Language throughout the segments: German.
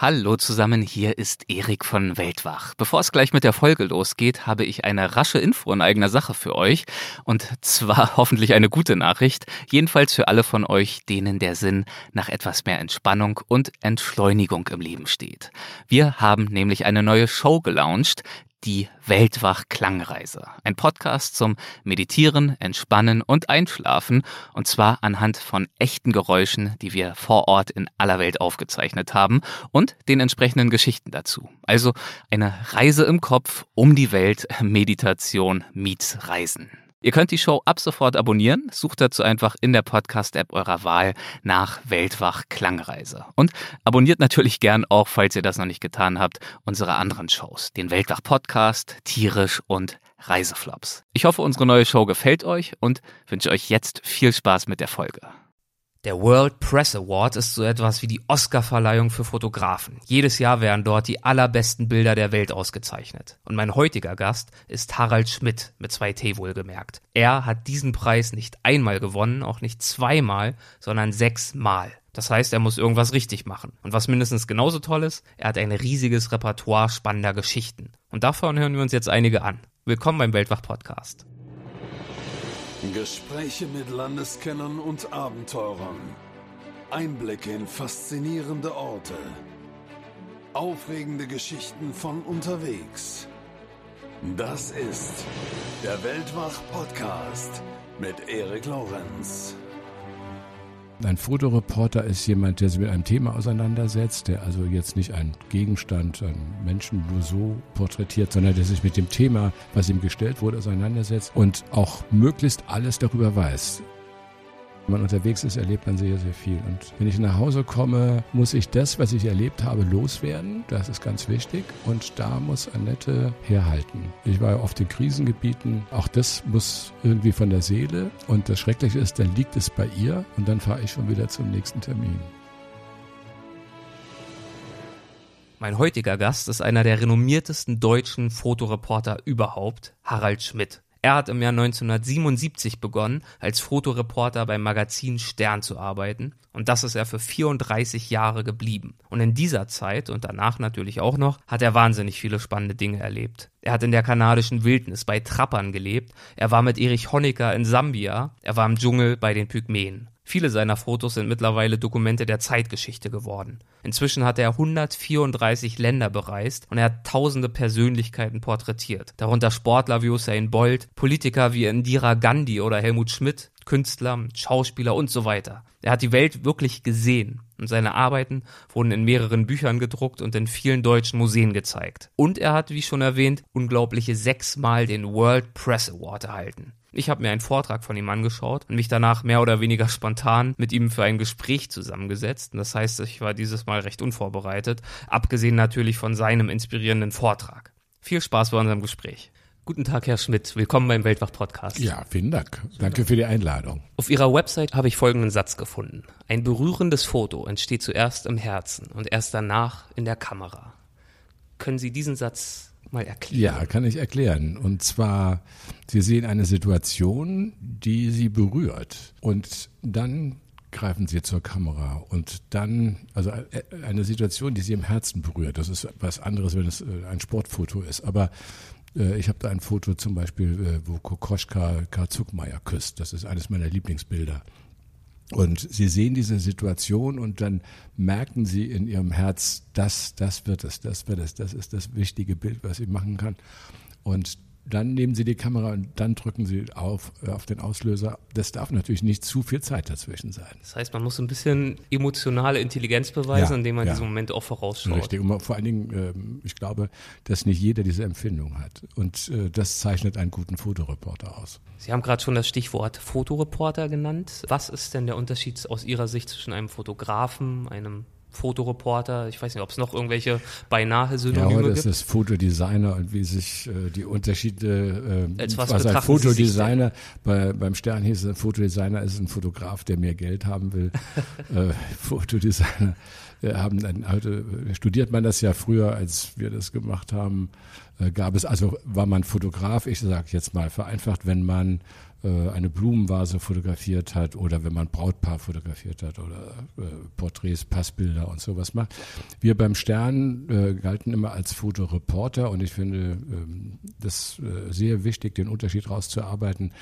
Hallo zusammen, hier ist Erik von Weltwach. Bevor es gleich mit der Folge losgeht, habe ich eine rasche Info in eigener Sache für euch. Und zwar hoffentlich eine gute Nachricht. Jedenfalls für alle von euch, denen der Sinn nach etwas mehr Entspannung und Entschleunigung im Leben steht. Wir haben nämlich eine neue Show gelauncht, die Weltwach Klangreise. Ein Podcast zum Meditieren, Entspannen und Einschlafen. Und zwar anhand von echten Geräuschen, die wir vor Ort in aller Welt aufgezeichnet haben und den entsprechenden Geschichten dazu. Also eine Reise im Kopf um die Welt, Meditation meets Reisen. Ihr könnt die Show ab sofort abonnieren. Sucht dazu einfach in der Podcast-App eurer Wahl nach Weltwach Klangreise. Und abonniert natürlich gern auch, falls ihr das noch nicht getan habt, unsere anderen Shows. Den Weltwach Podcast, Tierisch und Reiseflops. Ich hoffe, unsere neue Show gefällt euch und wünsche euch jetzt viel Spaß mit der Folge. Der World Press Award ist so etwas wie die Oscarverleihung für Fotografen. Jedes Jahr werden dort die allerbesten Bilder der Welt ausgezeichnet. Und mein heutiger Gast ist Harald Schmidt, mit zwei T wohlgemerkt. Er hat diesen Preis nicht einmal gewonnen, auch nicht zweimal, sondern sechsmal. Das heißt, er muss irgendwas richtig machen. Und was mindestens genauso toll ist, er hat ein riesiges Repertoire spannender Geschichten. Und davon hören wir uns jetzt einige an. Willkommen beim Weltwach Podcast. Gespräche mit Landeskennern und Abenteurern. Einblicke in faszinierende Orte. Aufregende Geschichten von unterwegs. Das ist der Weltwach-Podcast mit Erik Lorenz. Ein Fotoreporter ist jemand, der sich mit einem Thema auseinandersetzt, der also jetzt nicht einen Gegenstand, einen Menschen nur so porträtiert, sondern der sich mit dem Thema, was ihm gestellt wurde, auseinandersetzt und auch möglichst alles darüber weiß. Wenn man unterwegs ist, erlebt man sehr, sehr viel. Und wenn ich nach Hause komme, muss ich das, was ich erlebt habe, loswerden. Das ist ganz wichtig. Und da muss Annette herhalten. Ich war ja oft in Krisengebieten. Auch das muss irgendwie von der Seele. Und das Schreckliche ist, dann liegt es bei ihr. Und dann fahre ich schon wieder zum nächsten Termin. Mein heutiger Gast ist einer der renommiertesten deutschen Fotoreporter überhaupt, Harald Schmidt. Er hat im Jahr 1977 begonnen, als Fotoreporter beim Magazin Stern zu arbeiten und das ist er für 34 Jahre geblieben. Und in dieser Zeit und danach natürlich auch noch, hat er wahnsinnig viele spannende Dinge erlebt. Er hat in der kanadischen Wildnis bei Trappern gelebt, er war mit Erich Honecker in Sambia, er war im Dschungel bei den Pygmäen. Viele seiner Fotos sind mittlerweile Dokumente der Zeitgeschichte geworden. Inzwischen hat er 134 Länder bereist und er hat tausende Persönlichkeiten porträtiert, darunter Sportler wie Usain Bolt, Politiker wie Indira Gandhi oder Helmut Schmidt, Künstler, Schauspieler und so weiter. Er hat die Welt wirklich gesehen und seine Arbeiten wurden in mehreren Büchern gedruckt und in vielen deutschen Museen gezeigt. Und er hat, wie schon erwähnt, unglaubliche sechsmal den World Press Award erhalten. Ich habe mir einen Vortrag von ihm angeschaut und mich danach mehr oder weniger spontan mit ihm für ein Gespräch zusammengesetzt. Und das heißt, ich war dieses Mal recht unvorbereitet, abgesehen natürlich von seinem inspirierenden Vortrag. Viel Spaß bei unserem Gespräch. Guten Tag, Herr Schmidt. Willkommen beim Weltwach-Podcast. Ja, vielen Dank. Danke für die Einladung. Auf Ihrer Website habe ich folgenden Satz gefunden. Ein berührendes Foto entsteht zuerst im Herzen und erst danach in der Kamera. Können Sie diesen Satz mal erklären? Ja, kann ich erklären. Und zwar, Sie sehen eine Situation, die Sie berührt. Und dann greifen Sie zur Kamera und dann, also äh, eine Situation, die Sie im Herzen berührt. Das ist was anderes, wenn es äh, ein Sportfoto ist. Aber äh, ich habe da ein Foto zum Beispiel, wo Kokoschka Karl Zuckmeier küsst. Das ist eines meiner Lieblingsbilder. Und sie sehen diese Situation und dann merken sie in ihrem Herz, das, das wird es, das wird es, das ist das wichtige Bild, was sie machen kann. Und dann nehmen Sie die Kamera und dann drücken Sie auf, äh, auf den Auslöser. Das darf natürlich nicht zu viel Zeit dazwischen sein. Das heißt, man muss ein bisschen emotionale Intelligenz beweisen, ja, indem man ja. diesen Moment auch vorausschaut. Richtig. Und vor allen Dingen, ähm, ich glaube, dass nicht jeder diese Empfindung hat. Und äh, das zeichnet einen guten Fotoreporter aus. Sie haben gerade schon das Stichwort Fotoreporter genannt. Was ist denn der Unterschied aus Ihrer Sicht zwischen einem Fotografen, einem Fotoreporter, ich weiß nicht, ob es noch irgendwelche beinahe Synonyme gibt. Ja, das ist Fotodesigner und wie sich äh, die Unterschiede, äh, Als was was ein Fotodesigner, bei, beim Stern hieß es, ein Fotodesigner ist ein Fotograf, der mehr Geld haben will. äh, Fotodesigner äh, haben dann, heute studiert man das ja früher, als wir das gemacht haben, äh, gab es, also war man Fotograf, ich sage jetzt mal vereinfacht, wenn man äh, eine Blumenvase fotografiert hat oder wenn man Brautpaar fotografiert hat oder äh, Porträts, Passbilder und sowas macht. Wir beim Stern äh, galten immer als Fotoreporter und ich finde ähm, das äh, sehr wichtig, den Unterschied rauszuarbeiten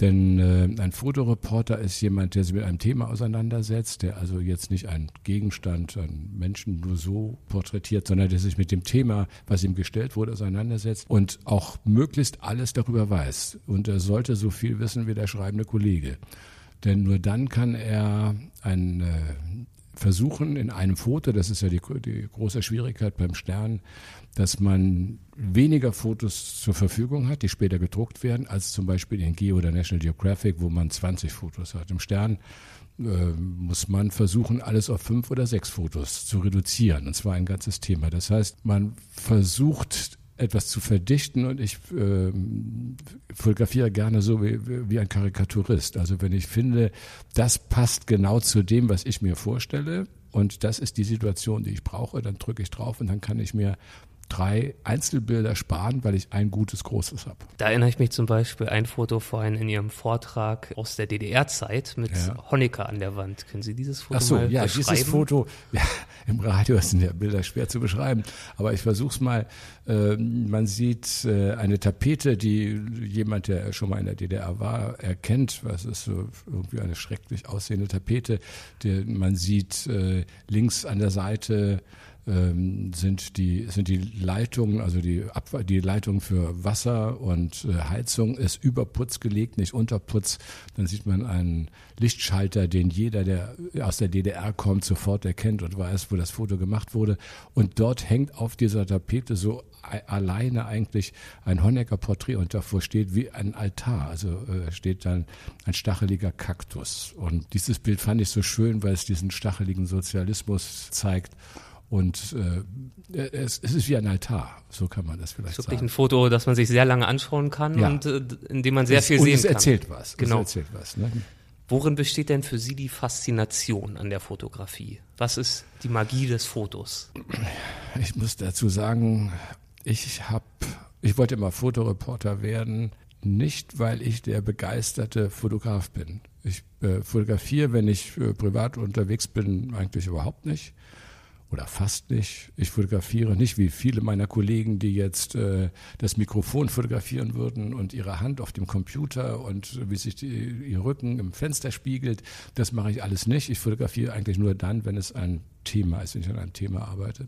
denn äh, ein Fotoreporter ist jemand, der sich mit einem Thema auseinandersetzt, der also jetzt nicht einen Gegenstand, einen Menschen nur so porträtiert, sondern der sich mit dem Thema, was ihm gestellt wurde, auseinandersetzt und auch möglichst alles darüber weiß. Und er sollte so viel wissen wie der schreibende Kollege. Denn nur dann kann er ein äh, versuchen in einem Foto, das ist ja die, die große Schwierigkeit beim Stern, dass man weniger Fotos zur Verfügung hat, die später gedruckt werden, als zum Beispiel in Geo oder National Geographic, wo man 20 Fotos hat. Im Stern äh, muss man versuchen, alles auf fünf oder sechs Fotos zu reduzieren. Und zwar ein ganzes Thema. Das heißt, man versucht etwas zu verdichten und ich äh, fotografiere gerne so wie, wie ein Karikaturist. Also wenn ich finde, das passt genau zu dem, was ich mir vorstelle und das ist die Situation, die ich brauche, dann drücke ich drauf und dann kann ich mir drei Einzelbilder sparen, weil ich ein gutes großes habe. Da erinnere ich mich zum Beispiel ein Foto vorhin in Ihrem Vortrag aus der DDR-Zeit mit ja. Honecker an der Wand. Können Sie dieses Foto Ach so, mal ja, beschreiben? dieses Foto, ja, im Radio sind ja Bilder schwer zu beschreiben, aber ich versuche es mal. Äh, man sieht äh, eine Tapete, die jemand, der schon mal in der DDR war, erkennt. Was ist so irgendwie eine schrecklich aussehende Tapete. Man sieht äh, links an der Seite ähm, sind die sind die Leitungen, also die Abwa die Leitung für Wasser und äh, Heizung ist über Putz gelegt, nicht unter Putz. Dann sieht man einen Lichtschalter, den jeder, der aus der DDR kommt, sofort erkennt und weiß, wo das Foto gemacht wurde. Und dort hängt auf dieser Tapete so alleine eigentlich ein Honecker-Porträt und davor steht wie ein Altar, also äh, steht dann ein stacheliger Kaktus. Und dieses Bild fand ich so schön, weil es diesen stacheligen Sozialismus zeigt. Und äh, es, es, ist wie ein Altar, so kann man das vielleicht wirklich sagen. ein Foto, das man sich sehr lange anschauen kann ja. und äh, in dem man sehr es, viel sehen es kann. erzählt was. Genau. Es erzählt was. Ne? Worin besteht denn für Sie die Faszination an der Fotografie? Was ist die Magie des Fotos? Ich muss dazu sagen, ich habe, ich wollte immer Fotoreporter werden, nicht weil ich der begeisterte Fotograf bin. Ich äh, fotografiere, wenn ich äh, privat unterwegs bin, eigentlich überhaupt nicht oder fast nicht. Ich fotografiere nicht wie viele meiner Kollegen, die jetzt äh, das Mikrofon fotografieren würden und ihre Hand auf dem Computer und wie sich die, ihr Rücken im Fenster spiegelt. Das mache ich alles nicht. Ich fotografiere eigentlich nur dann, wenn es ein Thema ist, wenn ich an einem Thema arbeite.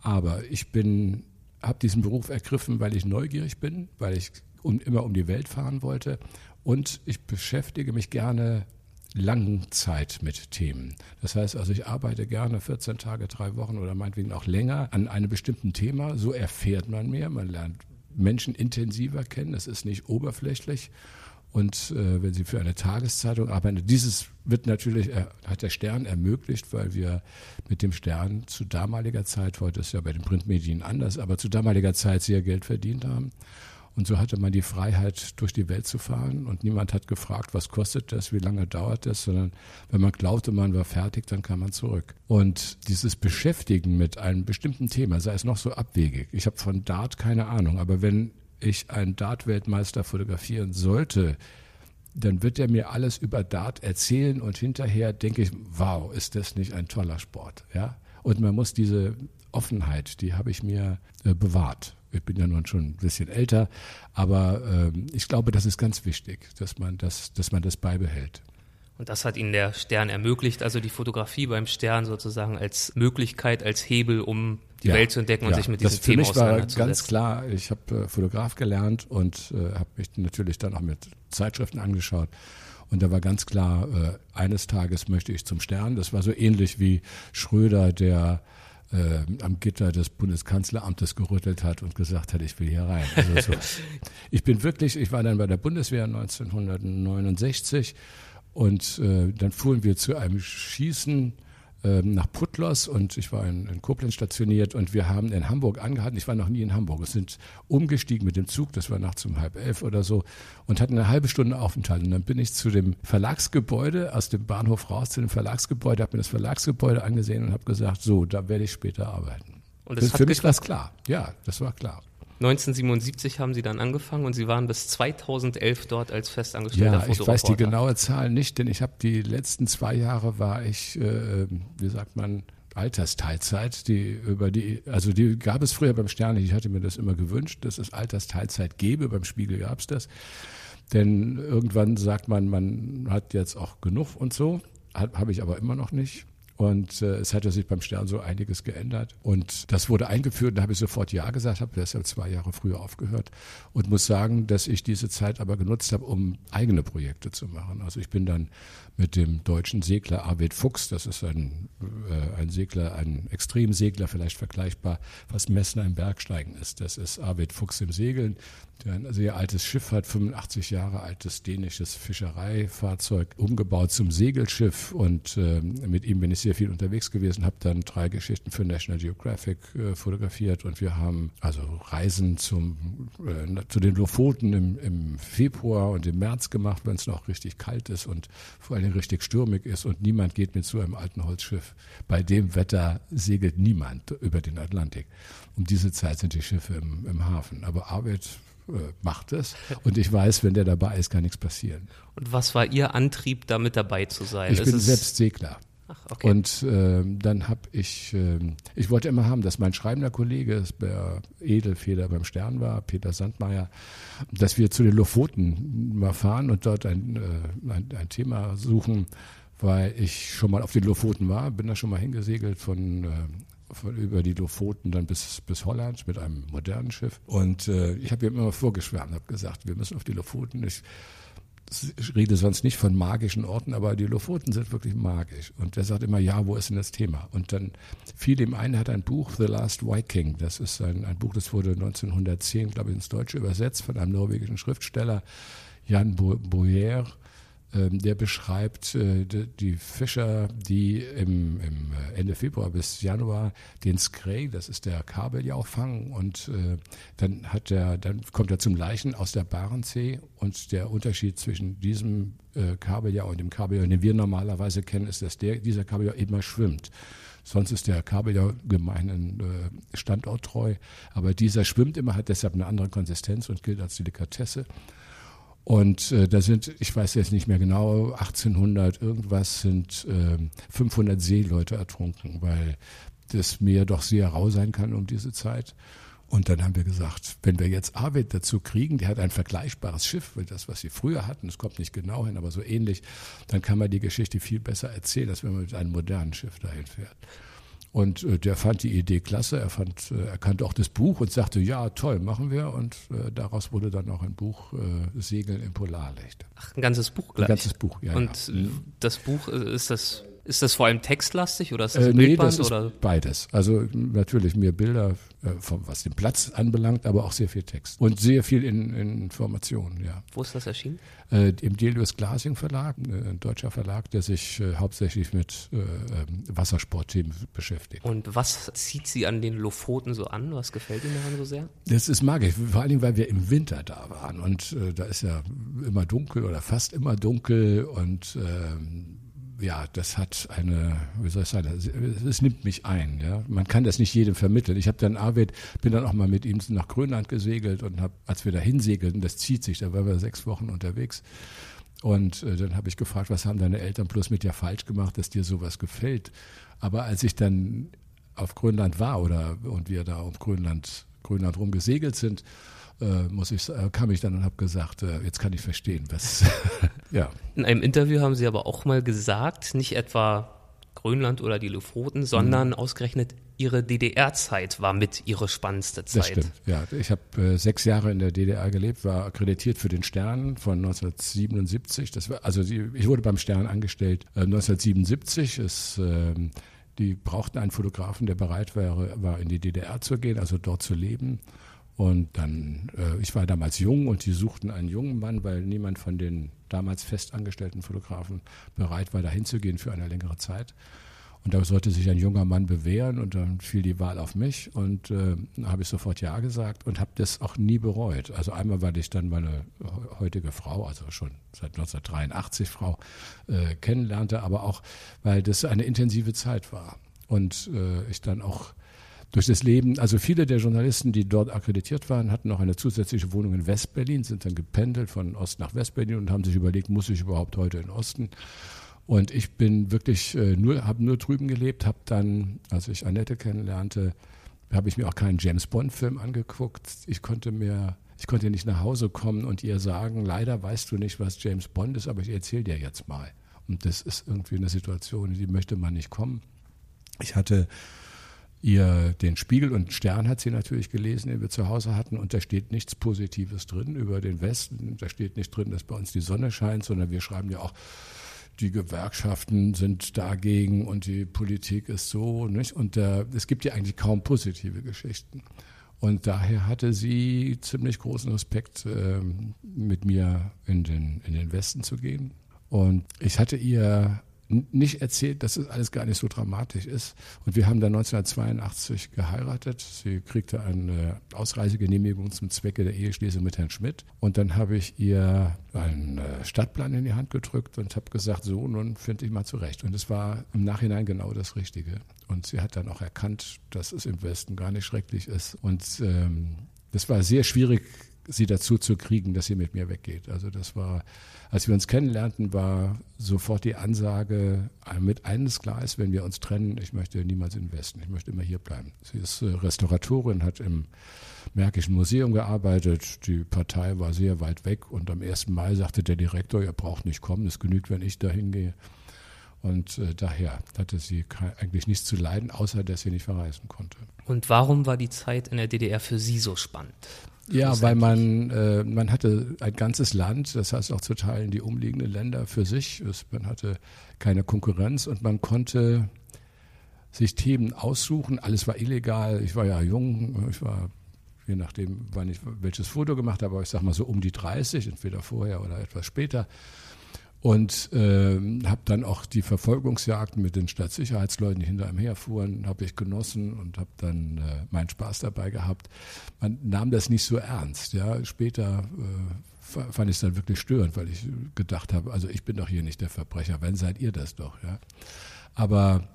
Aber ich bin, habe diesen Beruf ergriffen, weil ich neugierig bin, weil ich um, immer um die Welt fahren wollte und ich beschäftige mich gerne langen Zeit mit Themen. Das heißt also, ich arbeite gerne 14 Tage, drei Wochen oder meinetwegen auch länger an einem bestimmten Thema. So erfährt man mehr, man lernt Menschen intensiver kennen, es ist nicht oberflächlich. Und äh, wenn Sie für eine Tageszeitung arbeiten, dieses wird natürlich, äh, hat der Stern ermöglicht, weil wir mit dem Stern zu damaliger Zeit, heute ist ja bei den Printmedien anders, aber zu damaliger Zeit sehr Geld verdient haben. Und so hatte man die Freiheit, durch die Welt zu fahren. Und niemand hat gefragt, was kostet das, wie lange dauert das, sondern wenn man glaubte, man war fertig, dann kam man zurück. Und dieses Beschäftigen mit einem bestimmten Thema, sei es noch so abwegig, ich habe von Dart keine Ahnung, aber wenn ich einen Dart-Weltmeister fotografieren sollte, dann wird er mir alles über Dart erzählen und hinterher denke ich, wow, ist das nicht ein toller Sport, ja? Und man muss diese Offenheit, die habe ich mir äh, bewahrt ich bin ja nun schon ein bisschen älter, aber ähm, ich glaube, das ist ganz wichtig, dass man das, dass man das beibehält. Und das hat Ihnen der Stern ermöglicht, also die Fotografie beim Stern sozusagen als Möglichkeit, als Hebel, um die ja, Welt zu entdecken und ja, sich mit diesen Themen auseinanderzusetzen. Mich war ganz klar, ich habe äh, Fotograf gelernt und äh, habe mich natürlich dann auch mit Zeitschriften angeschaut. Und da war ganz klar, äh, eines Tages möchte ich zum Stern. Das war so ähnlich wie Schröder, der äh, am Gitter des Bundeskanzleramtes gerüttelt hat und gesagt hat, ich will hier rein. Also so. ich bin wirklich, ich war dann bei der Bundeswehr 1969 und äh, dann fuhren wir zu einem Schießen ähm, nach Putlos und ich war in, in, Koblenz stationiert und wir haben in Hamburg angehalten. Ich war noch nie in Hamburg. Wir sind umgestiegen mit dem Zug, das war nachts um halb elf oder so und hatten eine halbe Stunde Aufenthalt. Und dann bin ich zu dem Verlagsgebäude, aus dem Bahnhof raus zu dem Verlagsgebäude, habe mir das Verlagsgebäude angesehen und habe gesagt, so, da werde ich später arbeiten. Und das, das für mich war es klar. Ja, das war klar. 1977 haben Sie dann angefangen und Sie waren bis 2011 dort als festangestellter ja. Ich weiß die genaue Zahl nicht, denn ich habe die letzten zwei Jahre war ich, äh, wie sagt man, Altersteilzeit, die über die, also die gab es früher beim Stern, ich hatte mir das immer gewünscht, dass es Altersteilzeit gäbe, beim Spiegel gab es das. Denn irgendwann sagt man, man hat jetzt auch genug und so, habe ich aber immer noch nicht. Und äh, es hatte sich beim Stern so einiges geändert. Und das wurde eingeführt, da habe ich sofort Ja gesagt, habe deshalb zwei Jahre früher aufgehört und muss sagen, dass ich diese Zeit aber genutzt habe, um eigene Projekte zu machen. Also ich bin dann mit dem deutschen Segler Arvid Fuchs, das ist ein, äh, ein Segler, ein Extremsegler, vielleicht vergleichbar, was Messner im Bergsteigen ist. Das ist Arvid Fuchs im Segeln, der sehr altes Schiff hat, 85 Jahre altes dänisches Fischereifahrzeug, umgebaut zum Segelschiff und äh, mit ihm bin ich sehr viel unterwegs gewesen, habe dann drei Geschichten für National Geographic äh, fotografiert und wir haben also Reisen zum, äh, zu den Lofoten im, im Februar und im März gemacht, wenn es noch richtig kalt ist und vor allem richtig stürmig ist und niemand geht mit so einem alten Holzschiff. Bei dem Wetter segelt niemand über den Atlantik. Um diese Zeit sind die Schiffe im, im Hafen. Aber Arbeit macht es. Und ich weiß, wenn der dabei ist, kann nichts passieren. Und was war Ihr Antrieb, damit dabei zu sein? Ich es bin selbst Segler. Ach, okay. Und äh, dann habe ich, äh, ich wollte immer haben, dass mein schreibender Kollege, der Edelfeder beim Stern war, Peter Sandmeier, dass wir zu den Lofoten mal fahren und dort ein, äh, ein, ein Thema suchen, weil ich schon mal auf den Lofoten war, bin da schon mal hingesegelt von äh, von, über die Lofoten dann bis, bis Holland mit einem modernen Schiff. Und äh, ich habe ihm immer vorgeschwärmt, habe gesagt, wir müssen auf die Lofoten. Ich, ich rede sonst nicht von magischen Orten, aber die Lofoten sind wirklich magisch. Und er sagt immer, ja, wo ist denn das Thema? Und dann fiel ihm ein, er hat ein Buch, The Last Viking. Das ist ein, ein Buch, das wurde 1910, glaube ich, ins Deutsche übersetzt von einem norwegischen Schriftsteller, Jan Boyer. Ähm, der beschreibt äh, die Fischer, die im, äh, Ende Februar bis Januar den Skrei, das ist der Kabeljau, fangen und äh, dann hat er, dann kommt er zum Leichen aus der Barentssee und der Unterschied zwischen diesem Kabeljau und dem Kabeljau, den wir normalerweise kennen, ist, dass der, dieser Kabeljau immer schwimmt. Sonst ist der Kabeljau gemeinen äh, standorttreu, aber dieser schwimmt immer, hat deshalb eine andere Konsistenz und gilt als Delikatesse. Und äh, da sind, ich weiß jetzt nicht mehr genau, 1800 irgendwas sind äh, 500 Seeleute ertrunken, weil das Meer doch sehr rau sein kann um diese Zeit. Und dann haben wir gesagt, wenn wir jetzt Arvid dazu kriegen, der hat ein vergleichbares Schiff, weil das, was sie früher hatten, es kommt nicht genau hin, aber so ähnlich, dann kann man die Geschichte viel besser erzählen, als wenn man mit einem modernen Schiff dahin fährt. Und äh, der fand die Idee klasse, er, fand, äh, er kannte auch das Buch und sagte, ja, toll, machen wir. Und äh, daraus wurde dann auch ein Buch, äh, Segeln im Polarlicht. Ach, ein ganzes Buch gleich? Ein ganzes Buch, ja. Und ja. das Buch, äh, ist das ist das vor allem textlastig oder ist das äh, nee, Bildband? Das ist beides. Also natürlich mehr Bilder, äh, vom, was den Platz anbelangt, aber auch sehr viel Text. Und sehr viel in, in Informationen, ja. Wo ist das erschienen? Äh, Im Delius Glasing Verlag, äh, ein deutscher Verlag, der sich äh, hauptsächlich mit äh, ähm, Wassersportthemen beschäftigt. Und was zieht Sie an den Lofoten so an? Was gefällt Ihnen daran so sehr? Das ist magisch, vor allem, weil wir im Winter da waren. Und da ist ja immer dunkel oder fast immer dunkel und ähm, ja, das hat eine, wie soll ich sagen, es nimmt mich ein. Ja, man kann das nicht jedem vermitteln. Ich habe dann Arvid, bin dann auch mal mit ihm nach Grönland gesegelt und habe, als wir da hinsegelten, das zieht sich, da waren wir sechs Wochen unterwegs. Und äh, dann habe ich gefragt, was haben deine Eltern bloß mit dir falsch gemacht, dass dir sowas gefällt. Aber als ich dann auf Grönland war oder und wir da um Grönland, Grönland rum gesegelt sind, muss ich, äh, kam ich dann und habe gesagt, äh, jetzt kann ich verstehen, was. ja. In einem Interview haben Sie aber auch mal gesagt, nicht etwa Grönland oder die Lofoten, sondern mhm. ausgerechnet Ihre DDR-Zeit war mit Ihre spannendste Zeit. Das stimmt, ja. Ich habe äh, sechs Jahre in der DDR gelebt, war akkreditiert für den Stern von 1977. Das war, also die, ich wurde beim Stern angestellt äh, 1977. Ist, äh, die brauchten einen Fotografen, der bereit wäre, war in die DDR zu gehen, also dort zu leben. Und dann, äh, ich war damals jung und die suchten einen jungen Mann, weil niemand von den damals festangestellten Fotografen bereit war, dahin zu gehen für eine längere Zeit. Und da sollte sich ein junger Mann bewähren und dann fiel die Wahl auf mich und äh, habe ich sofort Ja gesagt und habe das auch nie bereut. Also einmal, weil ich dann meine heutige Frau, also schon seit 1983 Frau, äh, kennenlernte, aber auch, weil das eine intensive Zeit war. Und äh, ich dann auch durch das Leben, also viele der Journalisten, die dort akkreditiert waren, hatten noch eine zusätzliche Wohnung in Westberlin, sind dann gependelt von Ost nach Westberlin und haben sich überlegt, muss ich überhaupt heute in Osten? Und ich bin wirklich äh, nur, habe nur drüben gelebt, habe dann, als ich Annette kennenlernte, habe ich mir auch keinen James Bond Film angeguckt. Ich konnte mir, ich konnte nicht nach Hause kommen und ihr sagen, leider weißt du nicht, was James Bond ist, aber ich erzähle dir jetzt mal. Und das ist irgendwie eine Situation, in die möchte man nicht kommen. Ich hatte ihr den Spiegel und Stern hat sie natürlich gelesen, den wir zu Hause hatten, und da steht nichts Positives drin über den Westen. Da steht nicht drin, dass bei uns die Sonne scheint, sondern wir schreiben ja auch, die Gewerkschaften sind dagegen und die Politik ist so, nicht? Und äh, es gibt ja eigentlich kaum positive Geschichten. Und daher hatte sie ziemlich großen Respekt, äh, mit mir in den, in den Westen zu gehen. Und ich hatte ihr nicht erzählt, dass es alles gar nicht so dramatisch ist. Und wir haben dann 1982 geheiratet. Sie kriegte eine Ausreisegenehmigung zum Zwecke der Eheschließung mit Herrn Schmidt. Und dann habe ich ihr einen äh, Stadtplan in die Hand gedrückt und habe gesagt, so, nun finde ich mal zurecht. Und es war im Nachhinein genau das Richtige. Und sie hat dann auch erkannt, dass es im Westen gar nicht schrecklich ist. Und ähm, das war sehr schwierig, sie dazu zu kriegen, dass sie mit mir weggeht. Also das war, als wir uns kennenlernten, war sofort die Ansage mit eines klar ist, wenn wir uns trennen, ich möchte niemals in den Westen, ich möchte immer hier bleiben. Sie ist äh, Restauratorin, hat im Märkischen Museum gearbeitet, die Partei war sehr weit weg und am 1. Mai sagte der Direktor, ihr braucht nicht kommen, es genügt, wenn ich dahin gehe. Und äh, daher hatte sie eigentlich nichts zu leiden, außer dass sie nicht verreisen konnte. Und warum war die Zeit in der DDR für Sie so spannend? Ja, weil man, äh, man hatte ein ganzes Land, das heißt auch zu Teilen die umliegenden Länder für sich. Man hatte keine Konkurrenz und man konnte sich Themen aussuchen. Alles war illegal. Ich war ja jung, ich war je nachdem, wann ich welches Foto gemacht habe, aber ich sag mal so um die 30, entweder vorher oder etwas später und äh, habe dann auch die Verfolgungsjagden mit den Stadtsicherheitsleuten, die hinter einem herfuhren, habe ich genossen und habe dann äh, meinen Spaß dabei gehabt. Man nahm das nicht so ernst. Ja, später äh, fand ich es dann wirklich störend, weil ich gedacht habe, also ich bin doch hier nicht der Verbrecher, wenn seid ihr das doch. Ja, aber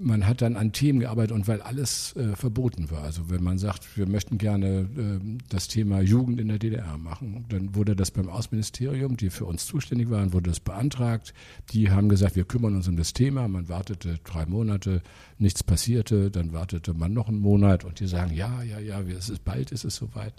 man hat dann an Themen gearbeitet und weil alles äh, verboten war. Also wenn man sagt, wir möchten gerne äh, das Thema Jugend in der DDR machen, dann wurde das beim Außenministerium, die für uns zuständig waren, wurde das beantragt. Die haben gesagt, wir kümmern uns um das Thema. Man wartete drei Monate, nichts passierte, dann wartete man noch einen Monat und die sagen, ja, ja, ja, es ist bald, ist es soweit.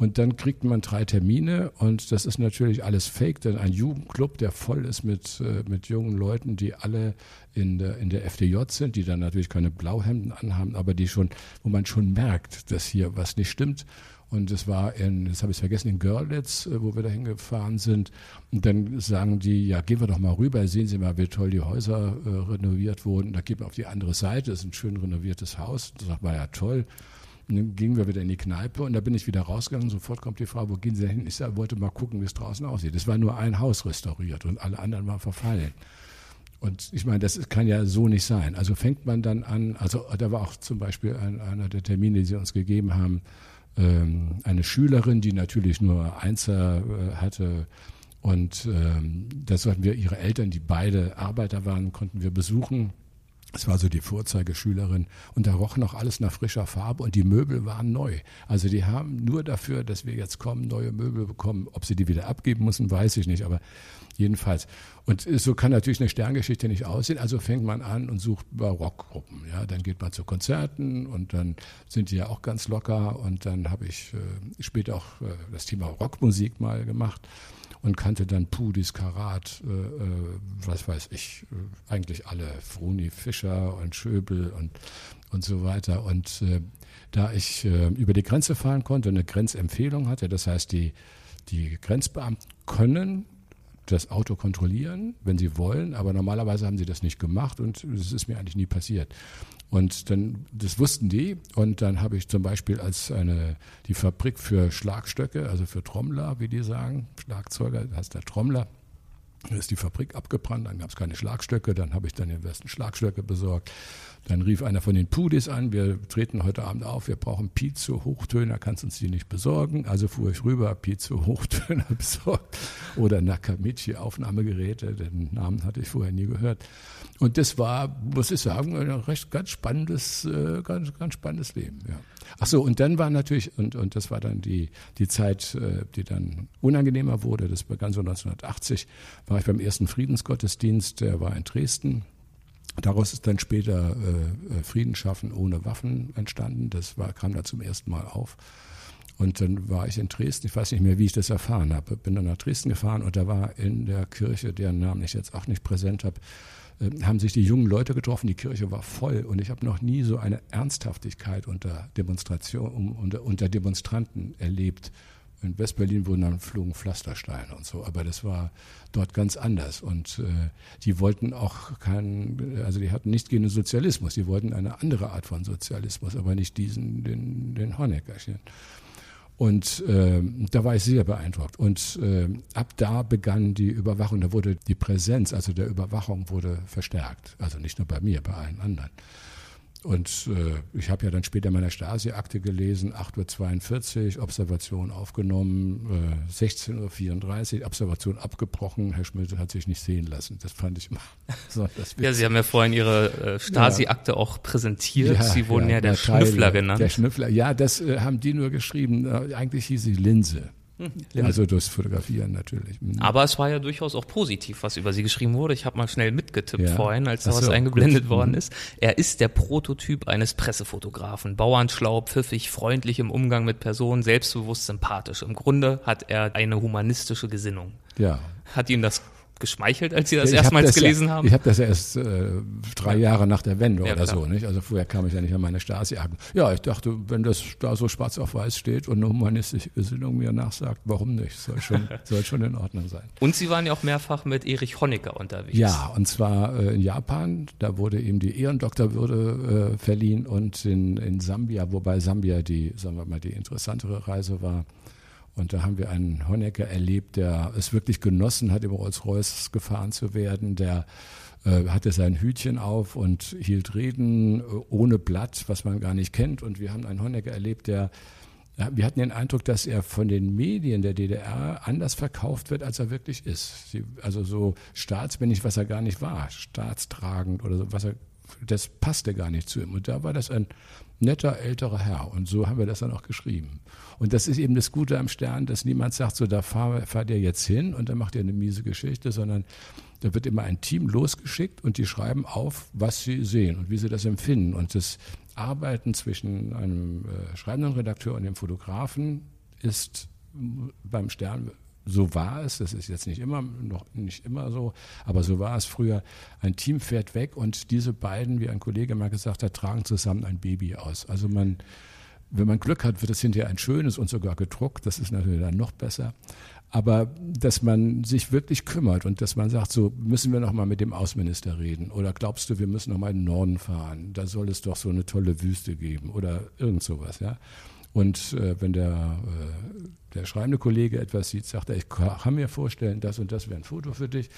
Und dann kriegt man drei Termine und das ist natürlich alles fake, denn ein Jugendclub, der voll ist mit, äh, mit jungen Leuten, die alle in der, in der FDJ sind, die dann natürlich keine Blauhemden anhaben, aber die schon, wo man schon merkt, dass hier was nicht stimmt. Und es war in, das habe ich vergessen, in Görlitz, äh, wo wir da hingefahren sind. Und dann sagen die, ja, gehen wir doch mal rüber, sehen Sie mal, wie toll die Häuser äh, renoviert wurden. Da geht man auf die andere Seite, das ist ein schön renoviertes Haus. Das war ja toll. Dann gingen wir wieder in die Kneipe und da bin ich wieder rausgegangen. Sofort kommt die Frau, wo gehen Sie hin? Ich sag, wollte mal gucken, wie es draußen aussieht. Es war nur ein Haus restauriert und alle anderen waren verfallen. Und ich meine, das kann ja so nicht sein. Also fängt man dann an, also da war auch zum Beispiel ein, einer der Termine, die sie uns gegeben haben, ähm, eine Schülerin, die natürlich nur Einser äh, hatte. Und ähm, da sollten wir ihre Eltern, die beide Arbeiter waren, konnten wir besuchen. Es war so die Vorzeigeschülerin und da roch noch alles nach frischer Farbe und die Möbel waren neu. Also die haben nur dafür, dass wir jetzt kommen, neue Möbel bekommen. Ob sie die wieder abgeben müssen, weiß ich nicht, aber jedenfalls. Und so kann natürlich eine Sterngeschichte nicht aussehen. Also fängt man an und sucht über Rockgruppen. Ja, dann geht man zu Konzerten und dann sind die ja auch ganz locker und dann habe ich äh, später auch äh, das Thema Rockmusik mal gemacht und kannte dann Pudis, Karat, äh, äh, was weiß ich, äh, eigentlich alle, Fruni, Fischer und Schöbel und, und so weiter. Und äh, da ich äh, über die Grenze fahren konnte, eine Grenzempfehlung hatte, das heißt, die, die Grenzbeamten können das Auto kontrollieren, wenn sie wollen, aber normalerweise haben sie das nicht gemacht und es ist mir eigentlich nie passiert. Und dann, das wussten die. Und dann habe ich zum Beispiel als eine, die Fabrik für Schlagstöcke, also für Trommler, wie die sagen, Schlagzeuger, das heißt der Trommler, Dann ist die Fabrik abgebrannt, dann gab es keine Schlagstöcke, dann habe ich dann den besten Schlagstöcke besorgt. Dann rief einer von den Pudis an, wir treten heute Abend auf, wir brauchen Pizzo Hochtöner, kannst uns die nicht besorgen? Also fuhr ich rüber, Pizzo Hochtöner besorgt oder Nakamichi Aufnahmegeräte, den Namen hatte ich vorher nie gehört. Und das war, muss ich sagen, ein recht ganz spannendes, äh, ganz, ganz spannendes Leben, ja. Ach so, und dann war natürlich, und, und das war dann die, die Zeit, äh, die dann unangenehmer wurde, das begann so 1980, war ich beim ersten Friedensgottesdienst, der war in Dresden. Daraus ist dann später äh, äh, Frieden schaffen ohne Waffen entstanden. Das war, kam da zum ersten Mal auf. Und dann war ich in Dresden, ich weiß nicht mehr, wie ich das erfahren habe, bin dann nach Dresden gefahren und da war in der Kirche, deren Namen ich jetzt auch nicht präsent habe, äh, haben sich die jungen Leute getroffen, die Kirche war voll und ich habe noch nie so eine Ernsthaftigkeit unter Demonstration, unter, unter Demonstranten erlebt. In Westberlin wurden dann flogen Pflastersteine und so, aber das war dort ganz anders und äh, die wollten auch keinen, also die hatten nicht gegen den Sozialismus, die wollten eine andere Art von Sozialismus, aber nicht diesen, den, den Honeckerchen. Und äh, da war ich sehr beeindruckt. Und äh, ab da begann die Überwachung, da wurde die Präsenz, also der Überwachung wurde verstärkt. Also nicht nur bei mir, bei allen anderen. Und äh, ich habe ja dann später meine Stasi-Akte gelesen, 8.42 Uhr, Observation aufgenommen, äh, 16.34 Uhr, Observation abgebrochen, Herr Schmidt hat sich nicht sehen lassen. Das fand ich immer so. Ja, Sie haben ja vorhin Ihre äh, Stasi-Akte ja. auch präsentiert. Ja, Sie wurden ja, ja der Schnüffler genannt. Der Schnüffler, ja, das äh, haben die nur geschrieben. Äh, eigentlich hieß sie Linse. Linse. Also durchs Fotografieren natürlich. Mhm. Aber es war ja durchaus auch positiv, was über sie geschrieben wurde. Ich habe mal schnell mitgetippt ja. vorhin, als da so, was eingeblendet gut. worden mhm. ist. Er ist der Prototyp eines Pressefotografen. Bauernschlau, pfiffig, freundlich im Umgang mit Personen, selbstbewusst, sympathisch. Im Grunde hat er eine humanistische Gesinnung. Ja. Hat Ihnen das geschmeichelt, als Sie das ja, erstmals gelesen ja, haben? Ich habe das ja erst äh, drei ja. Jahre nach der Wende oder klar. so, nicht? Also vorher kam ich ja nicht an meine Stasi-Akten. Ja, ich dachte, wenn das da so schwarz auf weiß steht und eine humanistische Gesinnung mir nachsagt, warum nicht? Soll schon, soll schon in Ordnung sein. Und Sie waren ja auch mehrfach mit Erich Honecker unterwegs. Ja, und zwar äh, in Japan. Da wurde ihm die Ehrendoktorwürde äh, verliehen und in, in Sambia, wobei Sambia die, sagen wir mal, die interessantere Reise war. Und da haben wir einen Honecker erlebt, der es wirklich genossen hat, im Rolls-Royce gefahren zu werden, der äh, hatte sein Hütchen auf und hielt Reden äh, ohne Blatt, was man gar nicht kennt. Und wir haben einen Honecker erlebt, der wir hatten den Eindruck, dass er von den Medien der DDR anders verkauft wird, als er wirklich ist. Sie, also so staatsmännisch, was er gar nicht war, staatstragend oder so, was er, das passte gar nicht zu ihm. Und da war das ein netter älterer Herr. Und so haben wir das dann auch geschrieben. Und das ist eben das Gute am Stern, dass niemand sagt, so da fahr, fahrt ihr jetzt hin und dann macht ihr eine miese Geschichte, sondern da wird immer ein Team losgeschickt und die schreiben auf, was sie sehen und wie sie das empfinden. Und das Arbeiten zwischen einem äh, schreibenden Redakteur und dem Fotografen ist beim Stern so war es, das ist jetzt nicht immer, noch nicht immer so, aber so war es früher. Ein Team fährt weg und diese beiden, wie ein Kollege mal gesagt hat, tragen zusammen ein Baby aus. Also man, wenn man Glück hat, wird es hinterher ein schönes und sogar gedruckt. Das ist natürlich dann noch besser. Aber dass man sich wirklich kümmert und dass man sagt, so müssen wir noch mal mit dem Außenminister reden oder glaubst du, wir müssen noch mal in den Norden fahren? Da soll es doch so eine tolle Wüste geben oder irgend sowas, ja. Und äh, wenn der, äh, der schreibende Kollege etwas sieht, sagt er, ich kann mir vorstellen, das und das wäre ein Foto für dich.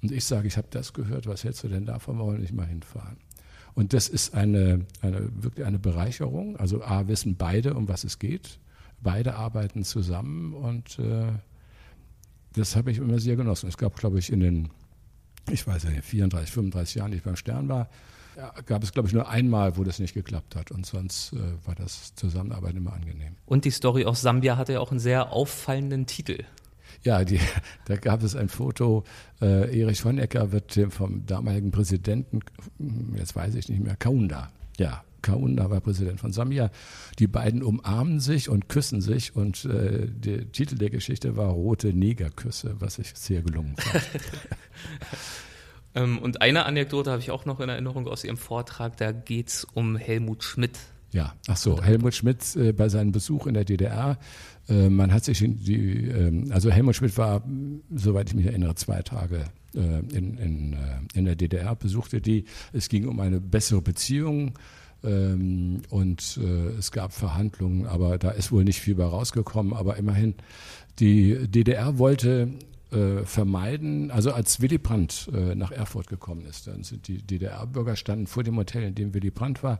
Und ich sage, ich habe das gehört, was hältst du denn davon, wollen nicht mal hinfahren? Und das ist eine, eine, wirklich eine Bereicherung. Also A, wissen beide, um was es geht. Beide arbeiten zusammen und äh, das habe ich immer sehr genossen. Es gab, glaube ich, in den, ich weiß nicht, 34, 35 Jahren, die ich beim Stern war, gab es, glaube ich, nur einmal, wo das nicht geklappt hat. Und sonst äh, war das Zusammenarbeiten immer angenehm. Und die Story aus Sambia hatte ja auch einen sehr auffallenden Titel. Ja, die, da gab es ein Foto. Äh, Erich Honecker wird vom damaligen Präsidenten, jetzt weiß ich nicht mehr, Kaunda. Ja, Kaunda war Präsident von Sambia. Die beiden umarmen sich und küssen sich und äh, der Titel der Geschichte war Rote Negerküsse, was ich sehr gelungen fand. ähm, und eine Anekdote habe ich auch noch in Erinnerung aus Ihrem Vortrag, da geht es um Helmut Schmidt. Ja, ach so, Helmut Schmidt äh, bei seinem Besuch in der DDR äh, man hat sich in die, ähm, also Helmut Schmidt war, soweit ich mich erinnere, zwei Tage äh, in, in, äh, in der DDR, besuchte die. Es ging um eine bessere Beziehung. Ähm, und es gab Verhandlungen, aber da ist wohl nicht viel bei rausgekommen. Aber immerhin, die DDR wollte äh, vermeiden, also als Willy Brandt äh, nach Erfurt gekommen ist, dann sind die DDR-Bürger standen vor dem Hotel, in dem Willy Brandt war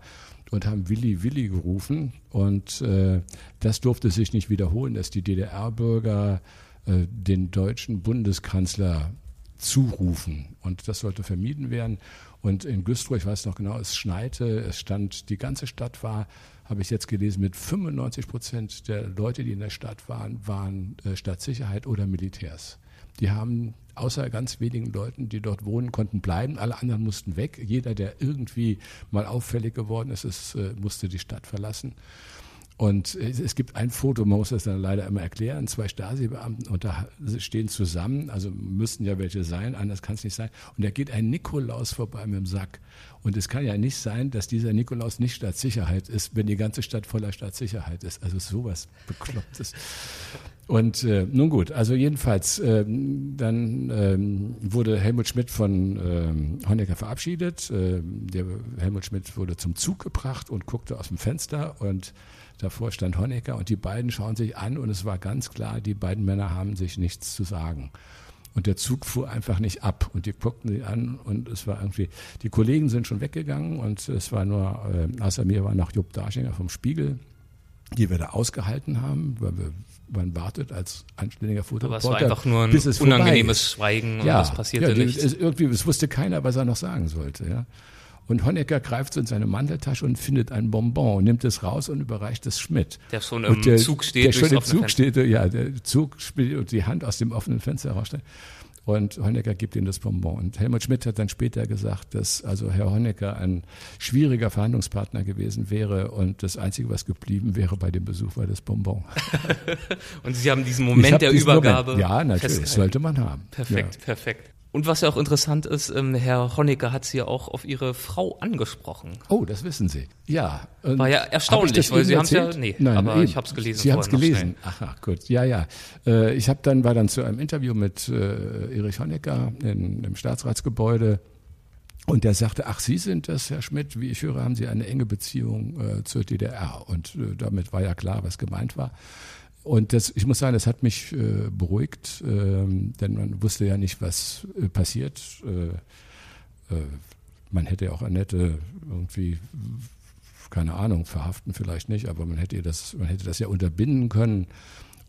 und haben Willy Willy gerufen. Und äh, das durfte sich nicht wiederholen, dass die DDR-Bürger äh, den deutschen Bundeskanzler zurufen. Und das sollte vermieden werden. Und in Güstrow, ich weiß noch genau, es schneite, es stand, die ganze Stadt war habe ich jetzt gelesen, mit 95 Prozent der Leute, die in der Stadt waren, waren äh, Stadtsicherheit oder Militärs. Die haben außer ganz wenigen Leuten, die dort wohnen, konnten bleiben. Alle anderen mussten weg. Jeder, der irgendwie mal auffällig geworden ist, ist äh, musste die Stadt verlassen. Und es gibt ein Foto, man muss das dann leider immer erklären, zwei Stasi-Beamten und da stehen zusammen, also müssten ja welche sein, anders kann es nicht sein. Und da geht ein Nikolaus vorbei mit dem Sack. Und es kann ja nicht sein, dass dieser Nikolaus nicht Stadtsicherheit ist, wenn die ganze Stadt voller Stadtsicherheit ist. Also sowas Beklopptes. Und äh, nun gut, also jedenfalls, ähm, dann ähm, wurde Helmut Schmidt von ähm, Honecker verabschiedet. Ähm, der Helmut Schmidt wurde zum Zug gebracht und guckte aus dem Fenster und Davor stand Honecker und die beiden schauen sich an und es war ganz klar, die beiden Männer haben sich nichts zu sagen. Und der Zug fuhr einfach nicht ab und die guckten sie an und es war irgendwie, die Kollegen sind schon weggegangen und es war nur, äh, außer mir war noch Jupp Darschinger vom Spiegel, die wir da ausgehalten haben, weil wir, man wartet als anständiger Fotoreporter. Aber es war einfach nur ein unangenehmes Schweigen und ja, das passierte ja, nicht. Es, irgendwie, es wusste keiner, was er noch sagen sollte. Ja. Und Honecker greift so in seine Manteltasche und findet ein Bonbon, nimmt es raus und überreicht es Schmidt. Der schon im der, Zug steht. Der schon im Zug steht, ja, der Zug spielt und die Hand aus dem offenen Fenster raussteht. Und Honecker gibt ihm das Bonbon. Und Helmut Schmidt hat dann später gesagt, dass also Herr Honecker ein schwieriger Verhandlungspartner gewesen wäre und das Einzige, was geblieben wäre bei dem Besuch, war das Bonbon. und Sie haben diesen Moment der Übergabe. Moment. Ja, natürlich, sollte man haben. Perfekt, ja. perfekt. Und was ja auch interessant ist, ähm, Herr Honecker hat Sie ja auch auf Ihre Frau angesprochen. Oh, das wissen Sie. Ja. War ja erstaunlich, weil Sie haben es ja, nee, Nein, aber eben. ich habe es gelesen. Sie haben es gelesen. Ach, ach, gut. Ja, ja. Äh, ich habe dann war dann zu einem Interview mit äh, Erich Honecker in, im Staatsratsgebäude und der sagte, ach, Sie sind das, Herr Schmidt, wie ich höre, haben Sie eine enge Beziehung äh, zur DDR. Und äh, damit war ja klar, was gemeint war. Und das, ich muss sagen, das hat mich äh, beruhigt, äh, denn man wusste ja nicht, was äh, passiert. Äh, äh, man hätte ja auch Annette irgendwie, keine Ahnung, verhaften vielleicht nicht, aber man hätte das, man hätte das ja unterbinden können.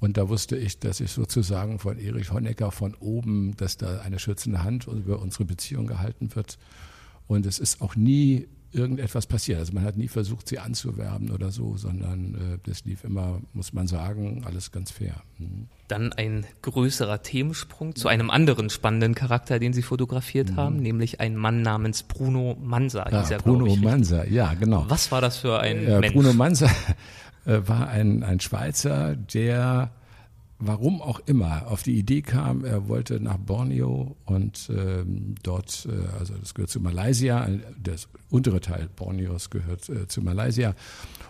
Und da wusste ich, dass ich sozusagen von Erich Honecker von oben, dass da eine schützende Hand über unsere Beziehung gehalten wird. Und es ist auch nie irgendetwas passiert. Also man hat nie versucht, sie anzuwerben oder so, sondern äh, das lief immer, muss man sagen, alles ganz fair. Mhm. Dann ein größerer Themensprung zu einem anderen spannenden Charakter, den Sie fotografiert mhm. haben, nämlich ein Mann namens Bruno Mansa. Ja, er, Bruno Mansa, ja, genau. Was war das für ein äh, Mensch? Bruno Mansa äh, war ein, ein Schweizer, der warum auch immer auf die Idee kam, er wollte nach Borneo und ähm, dort, äh, also das gehört zu Malaysia, das untere Teil Borneos gehört äh, zu Malaysia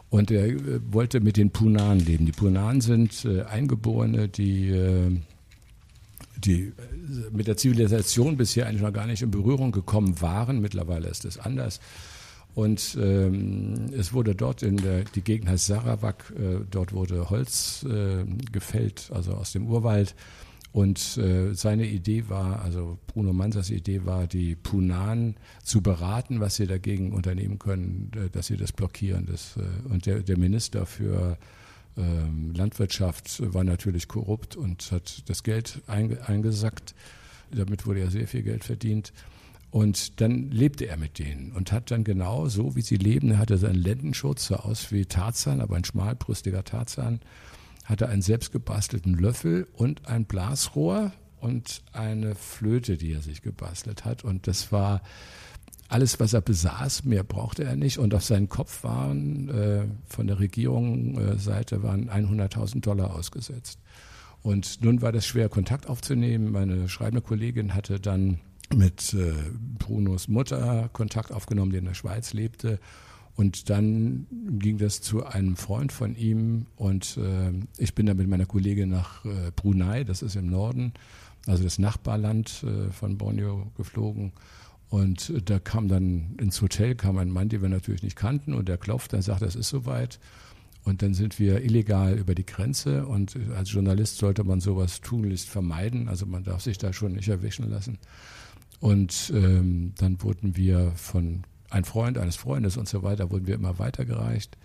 und er äh, wollte mit den Punan leben. Die Punan sind äh, Eingeborene, die äh, die äh, mit der Zivilisation bisher eigentlich noch gar nicht in Berührung gekommen waren. Mittlerweile ist es anders. Und ähm, es wurde dort in der, die Gegend heißt Sarawak, äh, dort wurde Holz äh, gefällt, also aus dem Urwald. Und äh, seine Idee war, also Bruno Mansas Idee war, die Punan zu beraten, was sie dagegen unternehmen können, äh, dass sie das blockieren. Das, äh, und der, der Minister für ähm, Landwirtschaft war natürlich korrupt und hat das Geld einge, eingesackt. Damit wurde ja sehr viel Geld verdient. Und dann lebte er mit denen und hat dann genau so, wie sie leben, er hatte seinen Lendenschutz, sah aus wie Tarzan, aber ein schmalbrüstiger Tarzan, hatte einen selbstgebastelten Löffel und ein Blasrohr und eine Flöte, die er sich gebastelt hat. Und das war alles, was er besaß, mehr brauchte er nicht. Und auf seinen Kopf waren äh, von der Regierungsseite äh, waren 100.000 Dollar ausgesetzt. Und nun war das schwer, Kontakt aufzunehmen. Meine schreibende Kollegin hatte dann mit äh, Brunos Mutter Kontakt aufgenommen, die in der Schweiz lebte. Und dann ging das zu einem Freund von ihm und äh, ich bin dann mit meiner Kollegin nach äh, Brunei, das ist im Norden, also das Nachbarland äh, von Borneo geflogen. Und äh, da kam dann ins Hotel kam ein Mann, den wir natürlich nicht kannten und der klopfte und sagte, es ist soweit. Und dann sind wir illegal über die Grenze und als Journalist sollte man sowas tunlichst vermeiden. Also man darf sich da schon nicht erwischen lassen. Und ähm, dann wurden wir von einem Freund eines Freundes und so weiter, wurden wir immer weitergereicht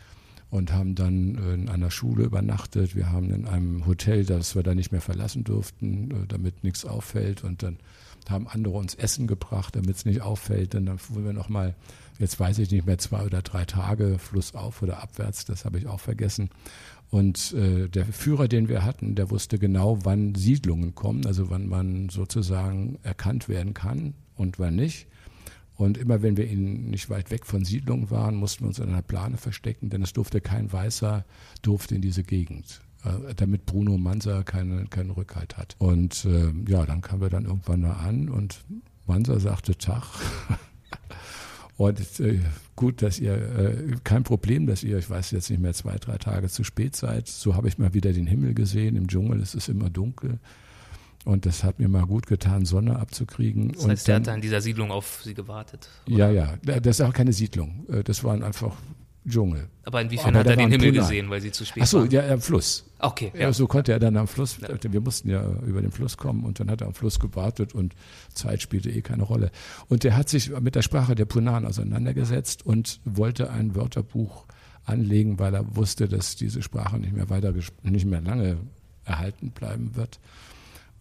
und haben dann in einer Schule übernachtet. Wir haben in einem Hotel, das wir da nicht mehr verlassen durften, äh, damit nichts auffällt. Und dann haben andere uns Essen gebracht, damit es nicht auffällt. Und dann fuhren wir nochmal, jetzt weiß ich nicht mehr, zwei oder drei Tage flussauf oder abwärts, das habe ich auch vergessen. Und äh, der Führer, den wir hatten, der wusste genau, wann Siedlungen kommen, also wann man sozusagen erkannt werden kann und wann nicht. Und immer wenn wir ihn nicht weit weg von Siedlungen waren, mussten wir uns in einer Plane verstecken, denn es durfte kein Weißer durfte in diese Gegend, äh, damit Bruno Manser keine, keinen Rückhalt hat. Und äh, ja, dann kamen wir dann irgendwann da an und Manser sagte Tag. Und äh, gut, dass ihr, äh, kein Problem, dass ihr, ich weiß jetzt nicht mehr, zwei, drei Tage zu spät seid. So habe ich mal wieder den Himmel gesehen. Im Dschungel ist es immer dunkel. Und das hat mir mal gut getan, Sonne abzukriegen. Das heißt, und er hat da in dieser Siedlung auf Sie gewartet? Oder? Ja, ja. Das ist auch keine Siedlung. Äh, das waren einfach Dschungel. Aber inwiefern Aber hat er den Himmel Tunnel. gesehen, weil Sie zu spät Ach so, waren? ja, am Fluss. Okay. Ja. So konnte er dann am Fluss, ja. wir mussten ja über den Fluss kommen und dann hat er am Fluss gewartet und Zeit spielte eh keine Rolle. Und der hat sich mit der Sprache der Punan auseinandergesetzt und wollte ein Wörterbuch anlegen, weil er wusste, dass diese Sprache nicht mehr weiter, nicht mehr lange erhalten bleiben wird.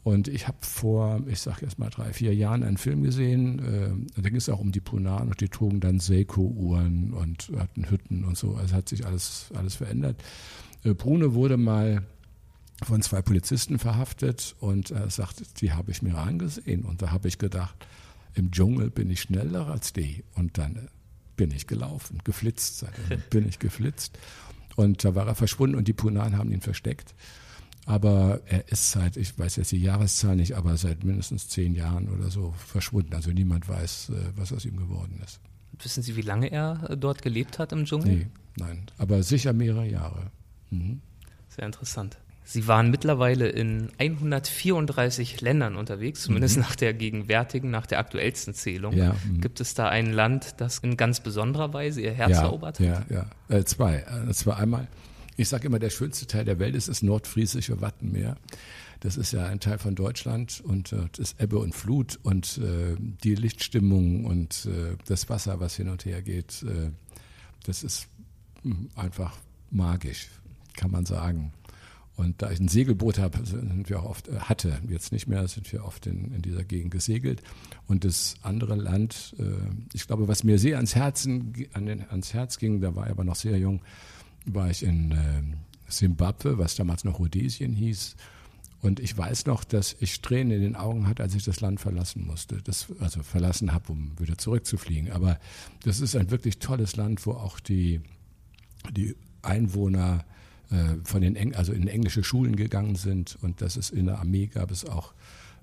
Und ich habe vor, ich sage jetzt mal drei, vier Jahren einen Film gesehen, äh, da ging es auch um die Punan und die trugen dann Seiko-Uhren und hatten Hütten und so. Also hat sich alles, alles verändert. Äh, Brune wurde mal von zwei Polizisten verhaftet und er sagt, die habe ich mir angesehen. Und da habe ich gedacht, im Dschungel bin ich schneller als die. Und dann bin ich gelaufen, geflitzt, bin ich geflitzt. Und da war er verschwunden und die Punan haben ihn versteckt. Aber er ist seit, ich weiß jetzt die Jahreszahl nicht, aber seit mindestens zehn Jahren oder so verschwunden. Also niemand weiß, äh, was aus ihm geworden ist. Wissen Sie, wie lange er äh, dort gelebt hat im Dschungel? Nee, nein. Aber sicher mehrere Jahre. Mhm. Sehr interessant. Sie waren mittlerweile in 134 Ländern unterwegs, zumindest mhm. nach der gegenwärtigen, nach der aktuellsten Zählung. Ja, mhm. Gibt es da ein Land, das in ganz besonderer Weise Ihr Herz ja, erobert hat? Ja, ja. Äh, zwei. Äh, zwar einmal ich sage immer, der schönste Teil der Welt ist das nordfriesische Wattenmeer. Das ist ja ein Teil von Deutschland und äh, das Ebbe und Flut und äh, die Lichtstimmung und äh, das Wasser, was hin und her geht, äh, das ist hm, einfach magisch, kann man sagen. Und da ich ein Segelboot habe, sind wir auch oft, äh, hatte, jetzt nicht mehr, sind wir oft in, in dieser Gegend gesegelt. Und das andere Land, äh, ich glaube, was mir sehr ans Herzen, an den, ans Herz ging, da war ich aber noch sehr jung, war ich in Simbabwe, äh, was damals noch Rhodesien hieß. Und ich weiß noch, dass ich Tränen in den Augen hatte, als ich das Land verlassen musste. Das, also verlassen habe, um wieder zurückzufliegen. Aber das ist ein wirklich tolles Land, wo auch die, die Einwohner äh, von den Eng also in englische Schulen gegangen sind. Und das ist in der Armee gab es auch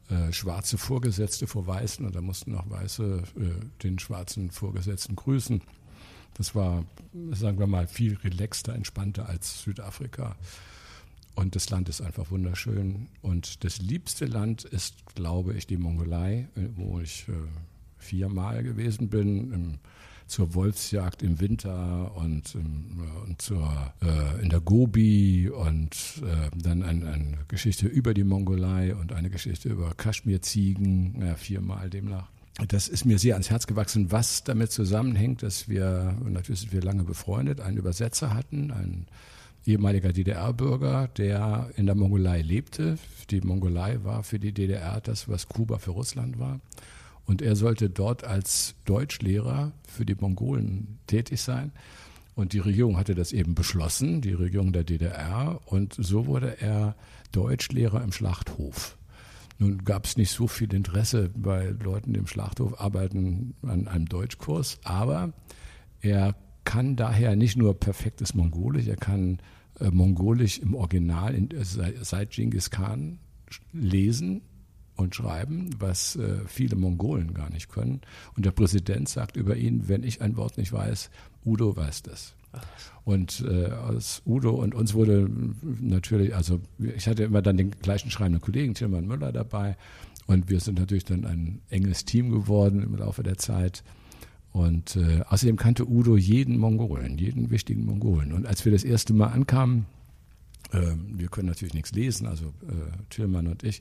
äh, schwarze Vorgesetzte vor Weißen und da mussten auch Weiße äh, den schwarzen Vorgesetzten grüßen. Das war, sagen wir mal, viel relaxter, entspannter als Südafrika. Und das Land ist einfach wunderschön. Und das liebste Land ist, glaube ich, die Mongolei, wo ich äh, viermal gewesen bin. Im, zur Wolfsjagd im Winter und, ähm, und zur, äh, in der Gobi und äh, dann ein, eine Geschichte über die Mongolei und eine Geschichte über Kaschmirziegen, ja, viermal demnach das ist mir sehr ans Herz gewachsen, was damit zusammenhängt, dass wir, natürlich sind wir lange befreundet, einen Übersetzer hatten, ein ehemaliger DDR-Bürger, der in der Mongolei lebte. Die Mongolei war für die DDR das, was Kuba für Russland war. Und er sollte dort als Deutschlehrer für die Mongolen tätig sein. Und die Regierung hatte das eben beschlossen, die Regierung der DDR. Und so wurde er Deutschlehrer im Schlachthof. Nun gab es nicht so viel Interesse bei Leuten, die im Schlachthof arbeiten, an einem Deutschkurs, aber er kann daher nicht nur perfektes Mongolisch, er kann äh, Mongolisch im Original in, äh, seit Genghis Khan lesen und schreiben, was äh, viele Mongolen gar nicht können. Und der Präsident sagt über ihn, wenn ich ein Wort nicht weiß, Udo weiß das. Und äh, aus Udo und uns wurde natürlich, also ich hatte immer dann den gleichen schreibenden Kollegen, Tilman Müller, dabei. Und wir sind natürlich dann ein enges Team geworden im Laufe der Zeit. Und äh, außerdem kannte Udo jeden Mongolen, jeden wichtigen Mongolen. Und als wir das erste Mal ankamen, äh, wir können natürlich nichts lesen, also äh, Tillmann und ich,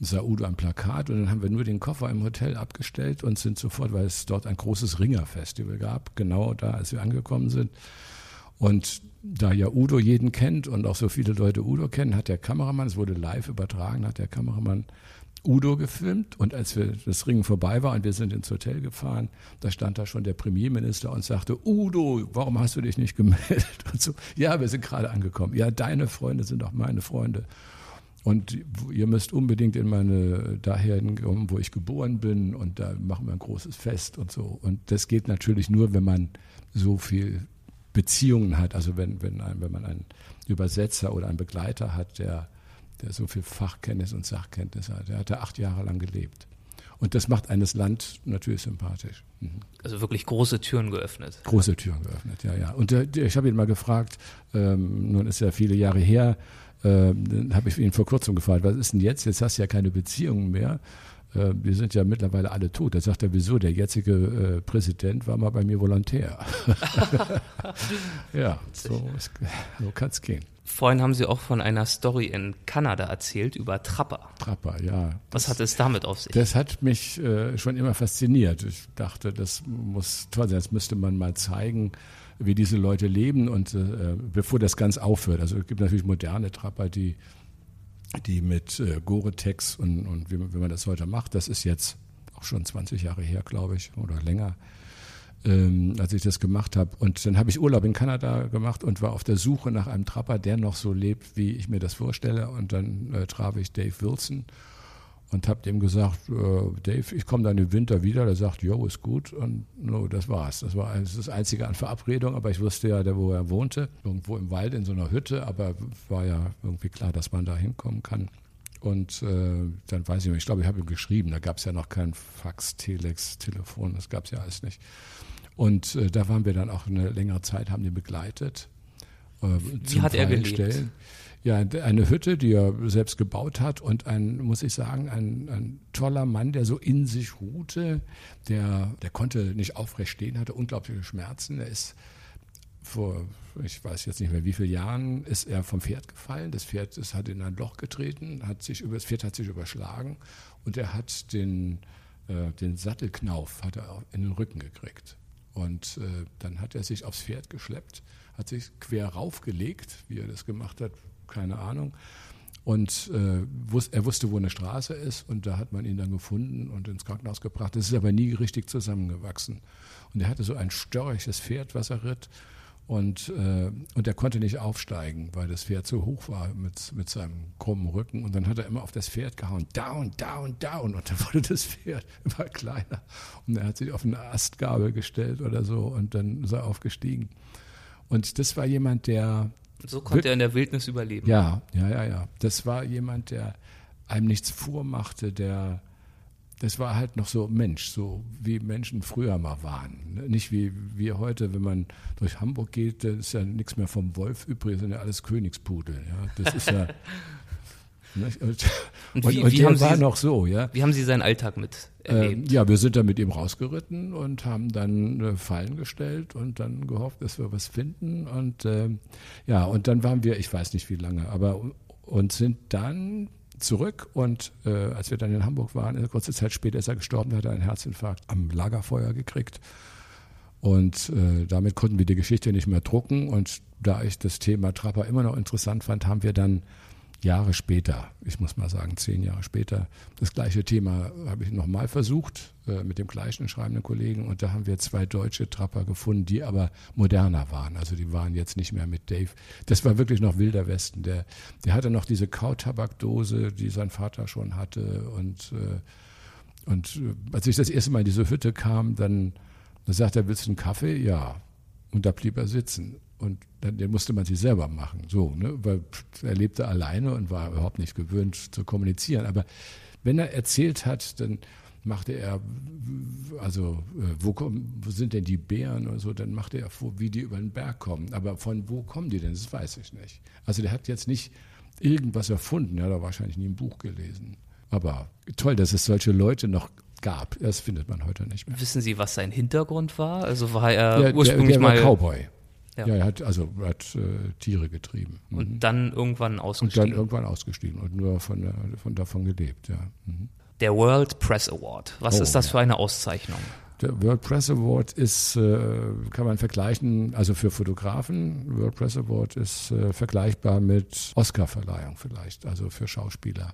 sah Udo ein Plakat und dann haben wir nur den Koffer im Hotel abgestellt und sind sofort, weil es dort ein großes Ringerfestival gab, genau da, als wir angekommen sind. Und da ja Udo jeden kennt und auch so viele Leute Udo kennen, hat der Kameramann, es wurde live übertragen, hat der Kameramann Udo gefilmt und als wir das Ringen vorbei war und wir sind ins Hotel gefahren, da stand da schon der Premierminister und sagte, Udo, warum hast du dich nicht gemeldet? Und so, ja, wir sind gerade angekommen. Ja, deine Freunde sind auch meine Freunde. Und ihr müsst unbedingt in meine daher kommen, wo ich geboren bin und da machen wir ein großes Fest und so. Und das geht natürlich nur, wenn man so viel Beziehungen hat, also wenn, wenn, ein, wenn man einen Übersetzer oder einen Begleiter hat, der, der so viel Fachkenntnis und Sachkenntnis hat. Der hat da acht Jahre lang gelebt. Und das macht eines Land natürlich sympathisch. Mhm. Also wirklich große Türen geöffnet. Große Türen geöffnet, ja, ja. Und der, ich habe ihn mal gefragt, ähm, nun ist ja viele Jahre her, dann habe ich ihn vor kurzem gefragt, was ist denn jetzt? Jetzt hast du ja keine Beziehungen mehr. Äh, wir sind ja mittlerweile alle tot. Da sagt er, wieso? Der jetzige äh, Präsident war mal bei mir Volontär. ja, so, so kann es gehen. Vorhin haben Sie auch von einer Story in Kanada erzählt über Trapper. Trapper, ja. Was das, hat es damit auf sich? Das hat mich äh, schon immer fasziniert. Ich dachte, das muss toll sein. Das müsste man mal zeigen, wie diese Leute leben und äh, bevor das ganz aufhört. Also es gibt natürlich moderne Trapper, die die mit äh, Gore-Tex und, und wie, wie, man das heute macht, das ist jetzt auch schon 20 Jahre her, glaube ich, oder länger, ähm, als ich das gemacht habe. Und dann habe ich Urlaub in Kanada gemacht und war auf der Suche nach einem Trapper, der noch so lebt, wie ich mir das vorstelle. Und dann äh, traf ich Dave Wilson und habe dem gesagt, äh, Dave, ich komme dann im Winter wieder. Der sagt, jo, ist gut. Und no, das war's. Das war das Einzige an Verabredung, aber ich wusste ja, wo er wohnte, irgendwo im Wald in so einer Hütte, aber war ja irgendwie klar, dass man da hinkommen kann. Und äh, dann weiß ich nicht, ich glaube, ich habe ihm geschrieben, da gab es ja noch kein Fax, Telex, Telefon, das gab es ja alles nicht. Und äh, da waren wir dann auch eine längere Zeit, haben den begleitet. Äh, Wie hat er gelebt? Stellen ja, eine Hütte, die er selbst gebaut hat und ein, muss ich sagen, ein, ein toller Mann, der so in sich ruhte, der, der konnte nicht aufrecht stehen, hatte unglaubliche Schmerzen. Er ist vor, ich weiß jetzt nicht mehr wie viele Jahren, ist er vom Pferd gefallen. Das Pferd ist, hat in ein Loch getreten, hat sich über, das Pferd hat sich überschlagen und er hat den, äh, den Sattelknauf hat er in den Rücken gekriegt. Und äh, dann hat er sich aufs Pferd geschleppt, hat sich quer raufgelegt, wie er das gemacht hat, keine Ahnung. Und äh, wus er wusste, wo eine Straße ist und da hat man ihn dann gefunden und ins Krankenhaus gebracht. Das ist aber nie richtig zusammengewachsen. Und er hatte so ein störrisches Pferd, was er ritt. Und, äh, und er konnte nicht aufsteigen, weil das Pferd zu hoch war mit, mit seinem krummen Rücken. Und dann hat er immer auf das Pferd gehauen, down, down, down. Und dann wurde das Pferd immer kleiner. Und er hat sich auf eine Astgabel gestellt oder so und dann ist er aufgestiegen. Und das war jemand, der, so konnte er in der Wildnis überleben. Ja, ja, ja, ja. Das war jemand, der einem nichts vormachte, der, das war halt noch so Mensch, so wie Menschen früher mal waren. Nicht wie wir heute, wenn man durch Hamburg geht, da ist ja nichts mehr vom Wolf übrig, sind ja alles Königspudel. Ja, das ist ja, Und, und, wie, und wie haben war Sie, noch so, ja. Wie haben Sie seinen Alltag mit erlebt? Äh, ja, wir sind da mit ihm rausgeritten und haben dann äh, Fallen gestellt und dann gehofft, dass wir was finden. Und äh, ja, und dann waren wir, ich weiß nicht wie lange, aber und sind dann zurück und äh, als wir dann in Hamburg waren, eine kurze Zeit später ist er gestorben, er hat einen Herzinfarkt am Lagerfeuer gekriegt. Und äh, damit konnten wir die Geschichte nicht mehr drucken. Und da ich das Thema Trapper immer noch interessant fand, haben wir dann Jahre später, ich muss mal sagen zehn Jahre später, das gleiche Thema habe ich nochmal versucht äh, mit dem gleichen schreibenden Kollegen und da haben wir zwei deutsche Trapper gefunden, die aber moderner waren. Also die waren jetzt nicht mehr mit Dave. Das war wirklich noch wilder Westen. Der, der hatte noch diese Kautabakdose, die sein Vater schon hatte und äh, und äh, als ich das erste Mal in diese Hütte kam, dann, dann sagte er, willst du einen Kaffee? Ja. Und da blieb er sitzen. Und dann, den musste man sich selber machen, so, ne? weil er lebte alleine und war überhaupt nicht gewöhnt zu kommunizieren. Aber wenn er erzählt hat, dann machte er, also äh, wo, kommen, wo sind denn die Bären oder so, dann machte er vor, wie die über den Berg kommen. Aber von wo kommen die denn? Das weiß ich nicht. Also der hat jetzt nicht irgendwas erfunden, er hat wahrscheinlich nie ein Buch gelesen. Aber toll, dass es solche Leute noch gab. Das findet man heute nicht mehr. Wissen Sie, was sein Hintergrund war? Also war er Der, ursprünglich der, der mal Cowboy. Ja. Ja, er hat also hat äh, Tiere getrieben. Mhm. und dann irgendwann Und ausgestiegen. dann irgendwann ausgestiegen und nur von, der, von davon gelebt, ja. Mhm. Der World Press Award. Was Oh, ist das ja. für eine Auszeichnung? Der World Press Award ist, äh, kann man vergleichen, also für Fotografen, World Press Award ist äh, vergleichbar mit Oscarverleihung vielleicht, also für Schauspieler.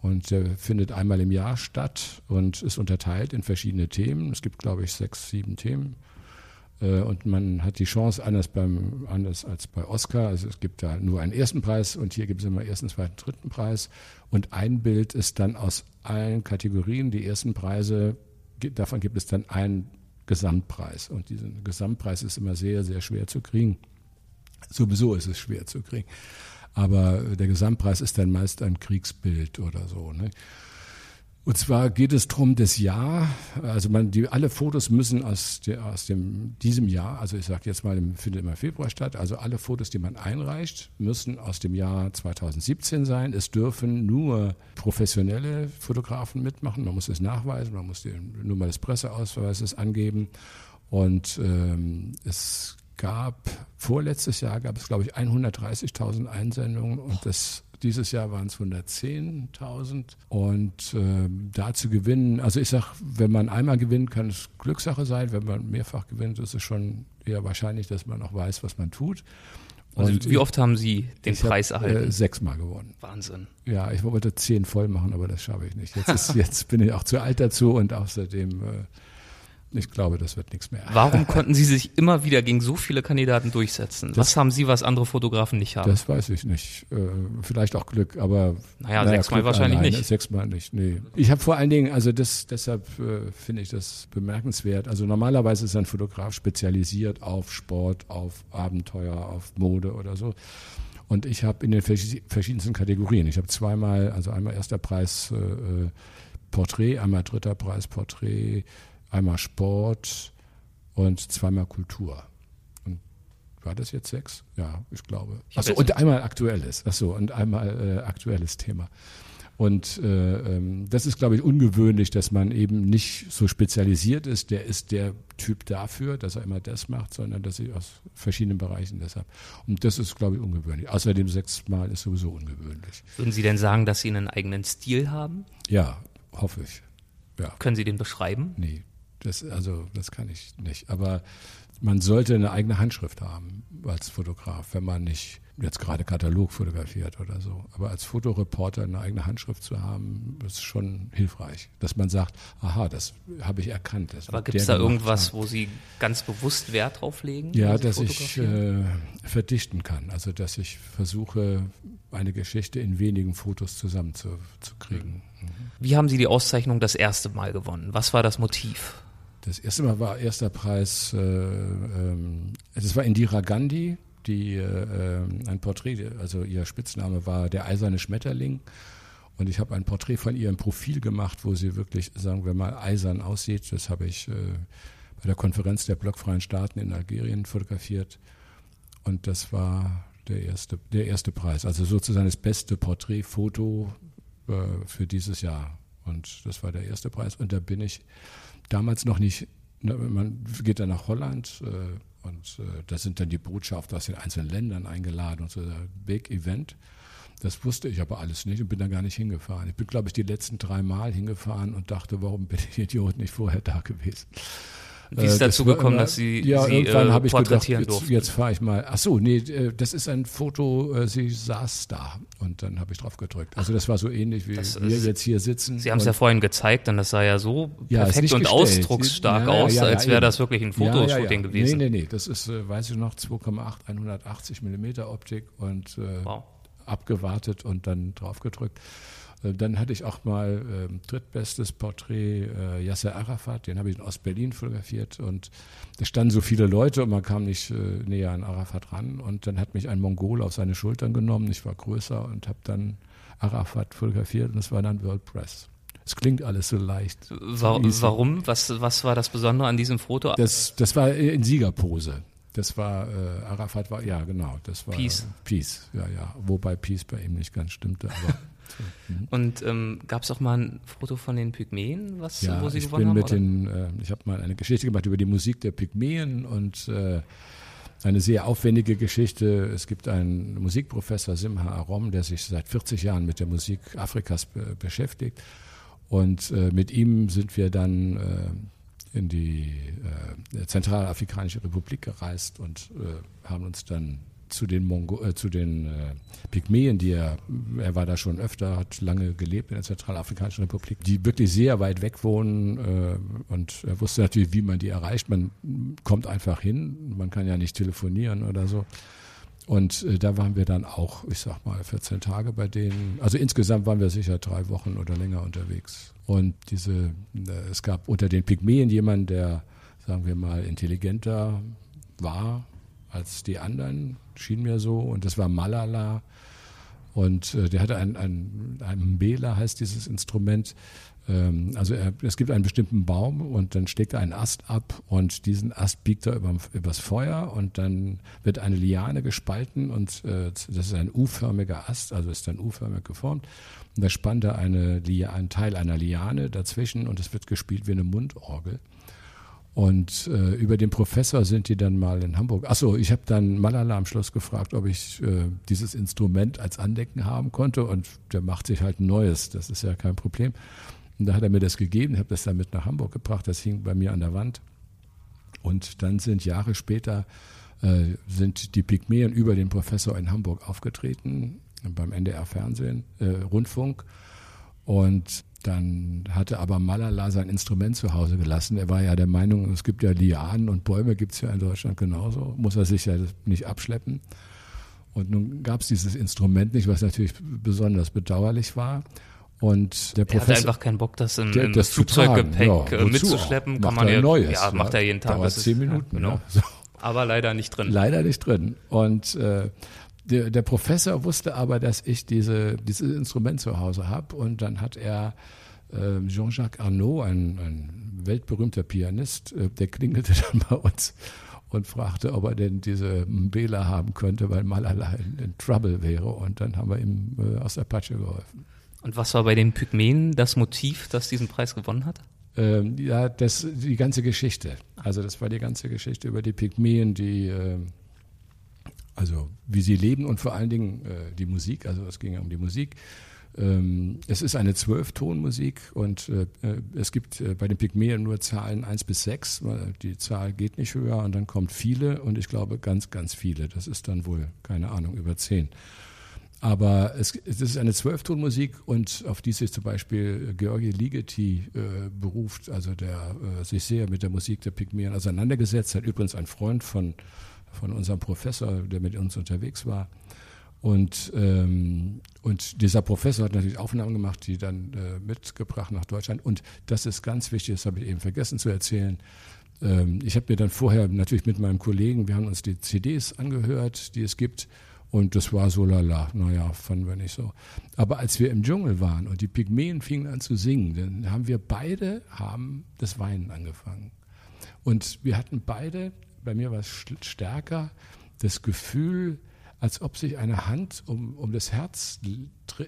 Und der findet einmal im Jahr statt und ist unterteilt in verschiedene Themen. Es gibt, glaube ich, sechs, sieben Themen. Äh, Und man hat die Chance, anders, beim, anders als bei Oscar, also es gibt da nur einen ersten Preis und hier gibt es immer ersten, zweiten, dritten Preis. Und ein Bild ist dann aus allen Kategorien, die ersten Preise, davon gibt es dann einen Gesamtpreis. Und diesen Gesamtpreis ist immer sehr, sehr schwer zu kriegen. Sowieso ist es schwer zu kriegen. Aber der Gesamtpreis ist dann meist ein Kriegsbild oder so. Ne? Und zwar geht es darum, das Jahr, also man, die, alle Fotos müssen aus, der, aus dem, diesem Jahr, also ich sage jetzt mal, findet immer Februar statt, also alle Fotos, die man einreicht, müssen aus dem Jahr 2017 sein. Es dürfen nur professionelle Fotografen mitmachen, man muss es nachweisen, man muss den Nummer des Presseausweises angeben. Und ähm, es gab, vorletztes Jahr gab es, glaube ich, 130.000 Einsendungen und das, dieses Jahr waren es 110.000. Und ähm, da zu gewinnen, also ich sage, wenn man einmal gewinnt, kann es Glückssache sein. Wenn man mehrfach gewinnt, ist es schon eher wahrscheinlich, dass man auch weiß, was man tut. Also Und wie oft haben Sie den ich hab, Preis erhalten? Äh, sechsmal gewonnen. Wahnsinn. Ja, ich wollte zehn voll machen, aber das schaffe ich nicht. Jetzt, ist, jetzt bin ich auch zu alt dazu und außerdem, äh, ich glaube, das wird nichts mehr. Warum konnten Sie sich immer wieder gegen so viele Kandidaten durchsetzen? Was haben Sie, was andere Fotografen nicht haben? Das weiß ich nicht. Äh, vielleicht auch Glück, aber Naja, sechsmal Glück wahrscheinlich alleine, nicht. Sechsmal nicht, nee. Ich habe vor allen Dingen, also das, deshalb äh, finde ich das bemerkenswert. Also normalerweise ist ein Fotograf spezialisiert auf Sport, auf Abenteuer, auf Mode oder so. Und ich habe in den verschi- verschiedensten Kategorien. Ich habe zweimal, also einmal erster Preis äh, äh, Porträt, einmal dritter Preis Porträt, einmal Sport und zweimal Kultur. Und war das jetzt sechs? Ja, ich glaube. Achso, und einmal aktuelles. Achso, und einmal äh, aktuelles Thema. Und äh, ähm, das ist, glaube ich, ungewöhnlich, dass man eben nicht so spezialisiert ist. Der ist der Typ dafür, dass er immer das macht, sondern dass ich aus verschiedenen Bereichen deshalb. Und das ist, glaube ich, ungewöhnlich. Außerdem sechsmal ist sowieso ungewöhnlich. Würden Sie denn sagen, dass Sie einen eigenen Stil haben? Ja, hoffe ich. Ja. Können Sie den beschreiben? Nee, das, also, das kann ich nicht. Aber man sollte eine eigene Handschrift haben als Fotograf, wenn man nicht jetzt gerade Katalog fotografiert oder so. Aber als Fotoreporter eine eigene Handschrift zu haben, ist schon hilfreich. Dass man sagt, aha, das habe ich erkannt. Aber gibt es da irgendwas, haben. wo Sie ganz bewusst Wert drauf legen? Ja, dass ich äh, verdichten kann. Also, dass ich versuche, eine Geschichte in wenigen Fotos zusammenzukriegen. Wie haben Sie die Auszeichnung das erste Mal gewonnen? Was war das Motiv? Das erste Mal war erster Preis, äh, ähm, das war Indira Gandhi, die äh, ein Porträt, also ihr Spitzname war der eiserne Schmetterling. Und ich habe ein Porträt von ihr im Profil gemacht, wo sie wirklich, sagen wir mal, eisern aussieht. Das habe ich äh, bei der Konferenz der blockfreien Staaten in Algerien fotografiert. Und das war der erste, der erste Preis. Also sozusagen das beste Porträtfoto äh, für dieses Jahr. Und das war der erste Preis. Und da bin ich damals noch nicht, ne, man geht dann nach Holland äh, und äh, da sind dann die Botschafter aus den einzelnen Ländern eingeladen und so ein Big Event. Das wusste ich aber alles nicht und bin da gar nicht hingefahren. Ich bin, glaube ich, die letzten drei Mal hingefahren und dachte, warum bin ich Idiot nicht vorher da gewesen? Wie ist Äh, das dazu gekommen, immer- dass Sie, ja, Sie irgendwann äh, habe ich gedacht, jetzt, jetzt fahre ich mal. Ach so, nee, äh, das ist ein Foto, äh, sie saß da und dann habe ich drauf gedrückt. Also das war so ähnlich wie Das wir ist- jetzt hier sitzen. Sie haben es ja vorhin gezeigt und das sah ja so Ja, perfekt und gestellt. ausdrucksstark Ja, aus, ja, als wäre das wirklich ein Fotoshooting gewesen. Nee, nee, nee, das ist, äh, weiß ich noch, 2,8, 180 Millimeter Optik und äh, Wow. abgewartet und dann drauf gedrückt. Äh, Dann hatte ich auch mal ähm, drittbestes Porträt äh, Yasser Arafat, den habe ich in Ostberlin fotografiert und da standen so viele Leute und man kam nicht äh, näher an Arafat ran und dann hat mich ein Mongol auf seine Schultern genommen, ich war größer und habe dann Arafat fotografiert und es war dann World Press. Es klingt alles so leicht. Warum? Was, was war das Besondere an diesem Foto? Das, das war in Siegerpose. Das war, äh, Arafat war, ja genau, das war Peace. Peace, ja, ja. Wobei Peace bei ihm nicht ganz stimmte, aber. Mhm. Und ähm, gab es auch mal ein Foto von den Pygmäen, was, ja, wo Sie ich gewonnen bin haben? mit oder? den, äh, ich habe mal eine Geschichte gemacht über die Musik der Pygmäen und äh, eine sehr aufwendige Geschichte. Es gibt einen Musikprofessor, Simha Arom, der sich seit 40 Jahren mit der Musik Afrikas be beschäftigt. Und äh, mit ihm sind wir dann äh, in die äh, Zentralafrikanische Republik gereist und äh, haben uns dann zu den Mongo äh, zu den äh, Pygmäen, die er, er war da schon öfter, hat lange gelebt in der Zentralafrikanischen Republik, die wirklich sehr weit weg wohnen äh, und er wusste natürlich, wie man die erreicht. Man kommt einfach hin, man kann ja nicht telefonieren oder so. Und äh, da waren wir dann auch, ich sag mal, 14 Tage bei denen. Also insgesamt waren wir sicher drei Wochen oder länger unterwegs. Und diese, äh, es gab unter den Pygmäen jemanden, der, sagen wir mal, intelligenter war als die anderen, schien mir so. Und das war Malala. Und äh, der hatte ein, ein, ein Mbela, heißt dieses Instrument. Ähm, also er, es gibt einen bestimmten Baum und dann steckt er einen Ast ab und diesen Ast biegt er über, übers Feuer und dann wird eine Liane gespalten und äh, das ist ein U-förmiger Ast, also ist dann U-förmig geformt. Und da spannt er eine, ein Teil einer Liane dazwischen und es wird gespielt wie eine Mundorgel. Und äh, über den Professor sind die dann mal in Hamburg. Achso, ich habe dann Malala am Schluss gefragt, ob ich äh, dieses Instrument als Andenken haben konnte. Und der macht sich halt ein neues. Das ist ja kein Problem. Und da hat er mir das gegeben. Habe das dann mit nach Hamburg gebracht. Das hing bei mir an der Wand. Und dann sind Jahre später äh, sind die Pygmäen über den Professor in Hamburg aufgetreten beim NDR Fernsehen, äh, Rundfunk. Und dann hatte aber Malala sein Instrument zu Hause gelassen. Er war ja der Meinung, es gibt ja Lianen und Bäume, gibt es ja in Deutschland genauso. Muss er sich ja nicht abschleppen. Und nun gab es dieses Instrument nicht, was natürlich besonders bedauerlich war. Und der Er Professor hatte einfach keinen Bock, das im, der, das Flugzeuggepäck äh, Ja, wozu mitzuschleppen. Kann man ja, neues, ja, macht er jeden Tag. Dauert das ist- zehn Minuten. Ja, genau. ne? So. Aber leider nicht drin. Leider nicht drin. Und äh, der, der Professor wusste aber, dass ich diese, dieses Instrument zu Hause habe. Und dann hat er äh, Jean-Jacques Arnaud, ein, ein weltberühmter Pianist, äh, der klingelte dann bei uns und fragte, ob er denn diese Mbela haben könnte, weil Malala in, in Trouble wäre. Und dann haben wir ihm äh, aus der Patsche geholfen. Und was war bei den Pygmäen das Motiv, das diesen Preis gewonnen hat? Ähm, ja, das, die ganze Geschichte. Also das war die ganze Geschichte über die Pygmäen, die, äh, also wie sie leben und vor allen Dingen äh, die Musik. Also es ging ja um die Musik. Ähm, es ist eine Zwölftonmusik und äh, äh, es gibt äh, bei den Pygmäen nur Zahlen eins bis sechs, weil die Zahl geht nicht höher und dann kommt viele und ich glaube ganz, ganz viele. Das ist dann wohl, keine Ahnung, über zehn. Aber es, es ist eine Zwölftonmusik und auf die sich zum Beispiel Georgi Ligeti äh, beruft, also der äh, sich sehr mit der Musik der Pygmäen auseinandergesetzt hat. Übrigens ein Freund von, von unserem Professor, der mit uns unterwegs war. Und, ähm, und dieser Professor hat natürlich Aufnahmen gemacht, die dann äh, mitgebracht nach Deutschland. Und das ist ganz wichtig, das habe ich eben vergessen zu erzählen. Ähm, ich habe mir dann vorher natürlich mit meinem Kollegen, wir haben uns die CDs angehört, die es gibt. Und das war so lala, naja, fanden wir nicht so. Aber als wir im Dschungel waren und die Pygmäen fingen an zu singen, dann haben wir beide haben das Weinen angefangen. Und wir hatten beide, bei mir war es st- stärker, das Gefühl, als ob sich eine Hand um, um das Herz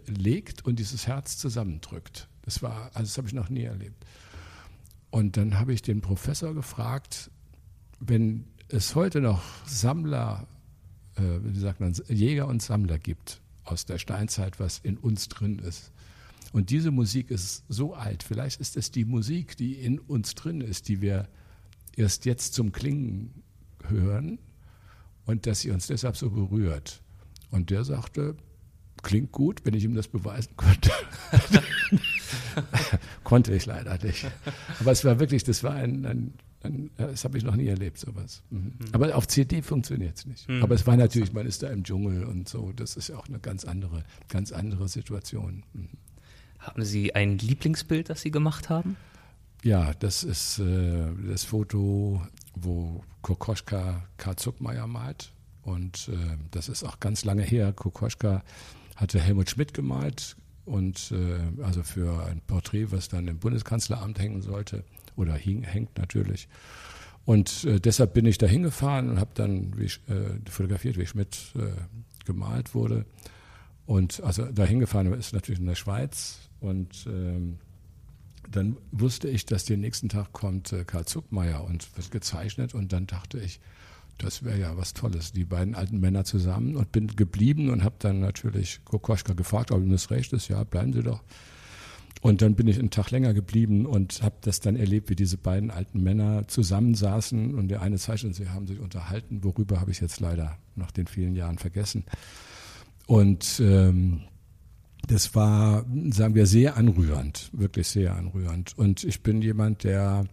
legt und dieses Herz zusammendrückt. Das war, also das habe ich noch nie erlebt. Und dann habe ich den Professor gefragt, wenn es heute noch Sammler, wie sagt man, Jäger und Sammler gibt aus der Steinzeit, was in uns drin ist. Und diese Musik ist so alt. Vielleicht ist es die Musik, die in uns drin ist, die wir erst jetzt zum Klingen hören und dass sie uns deshalb so berührt. Und der sagte, klingt gut, wenn ich ihm das beweisen könnte. Konnte ich leider nicht. Aber es war wirklich, das war ein, ein, ein das habe ich noch nie erlebt, sowas. Mhm. Aber auf CD funktioniert es nicht. Mhm. Aber es war natürlich, man ist da im Dschungel und so, das ist ja auch eine ganz andere, ganz andere Situation. Mhm. Haben Sie ein Lieblingsbild, das Sie gemacht haben? Ja, das ist äh, das Foto, wo Kokoschka Karl Zuckmeier malt. Und äh, das ist auch ganz lange her. Kokoschka hatte Helmut Schmidt gemalt und äh, also für ein Porträt, was dann im Bundeskanzleramt hängen sollte oder hing, hängt natürlich. Und äh, deshalb bin ich da hingefahren und habe dann wie, äh, fotografiert, wie Schmidt äh, gemalt wurde. Und also da hingefahren ist natürlich in der Schweiz. Und ähm, dann wusste ich, dass den nächsten Tag kommt äh, Karl Zuckmeier und wird gezeichnet. Und dann dachte ich, das wäre ja was Tolles, die beiden alten Männer zusammen. Und bin geblieben und habe dann natürlich Kokoschka gefragt, ob ihm das recht ist. Ja, bleiben Sie doch. Und dann bin ich einen Tag länger geblieben und habe das dann erlebt, wie diese beiden alten Männer zusammensaßen und der eine zeichnet, sie haben sich unterhalten, worüber habe ich jetzt leider nach den vielen Jahren vergessen. Und ähm, das war, sagen wir, sehr anrührend, wirklich sehr anrührend. Und ich bin jemand, der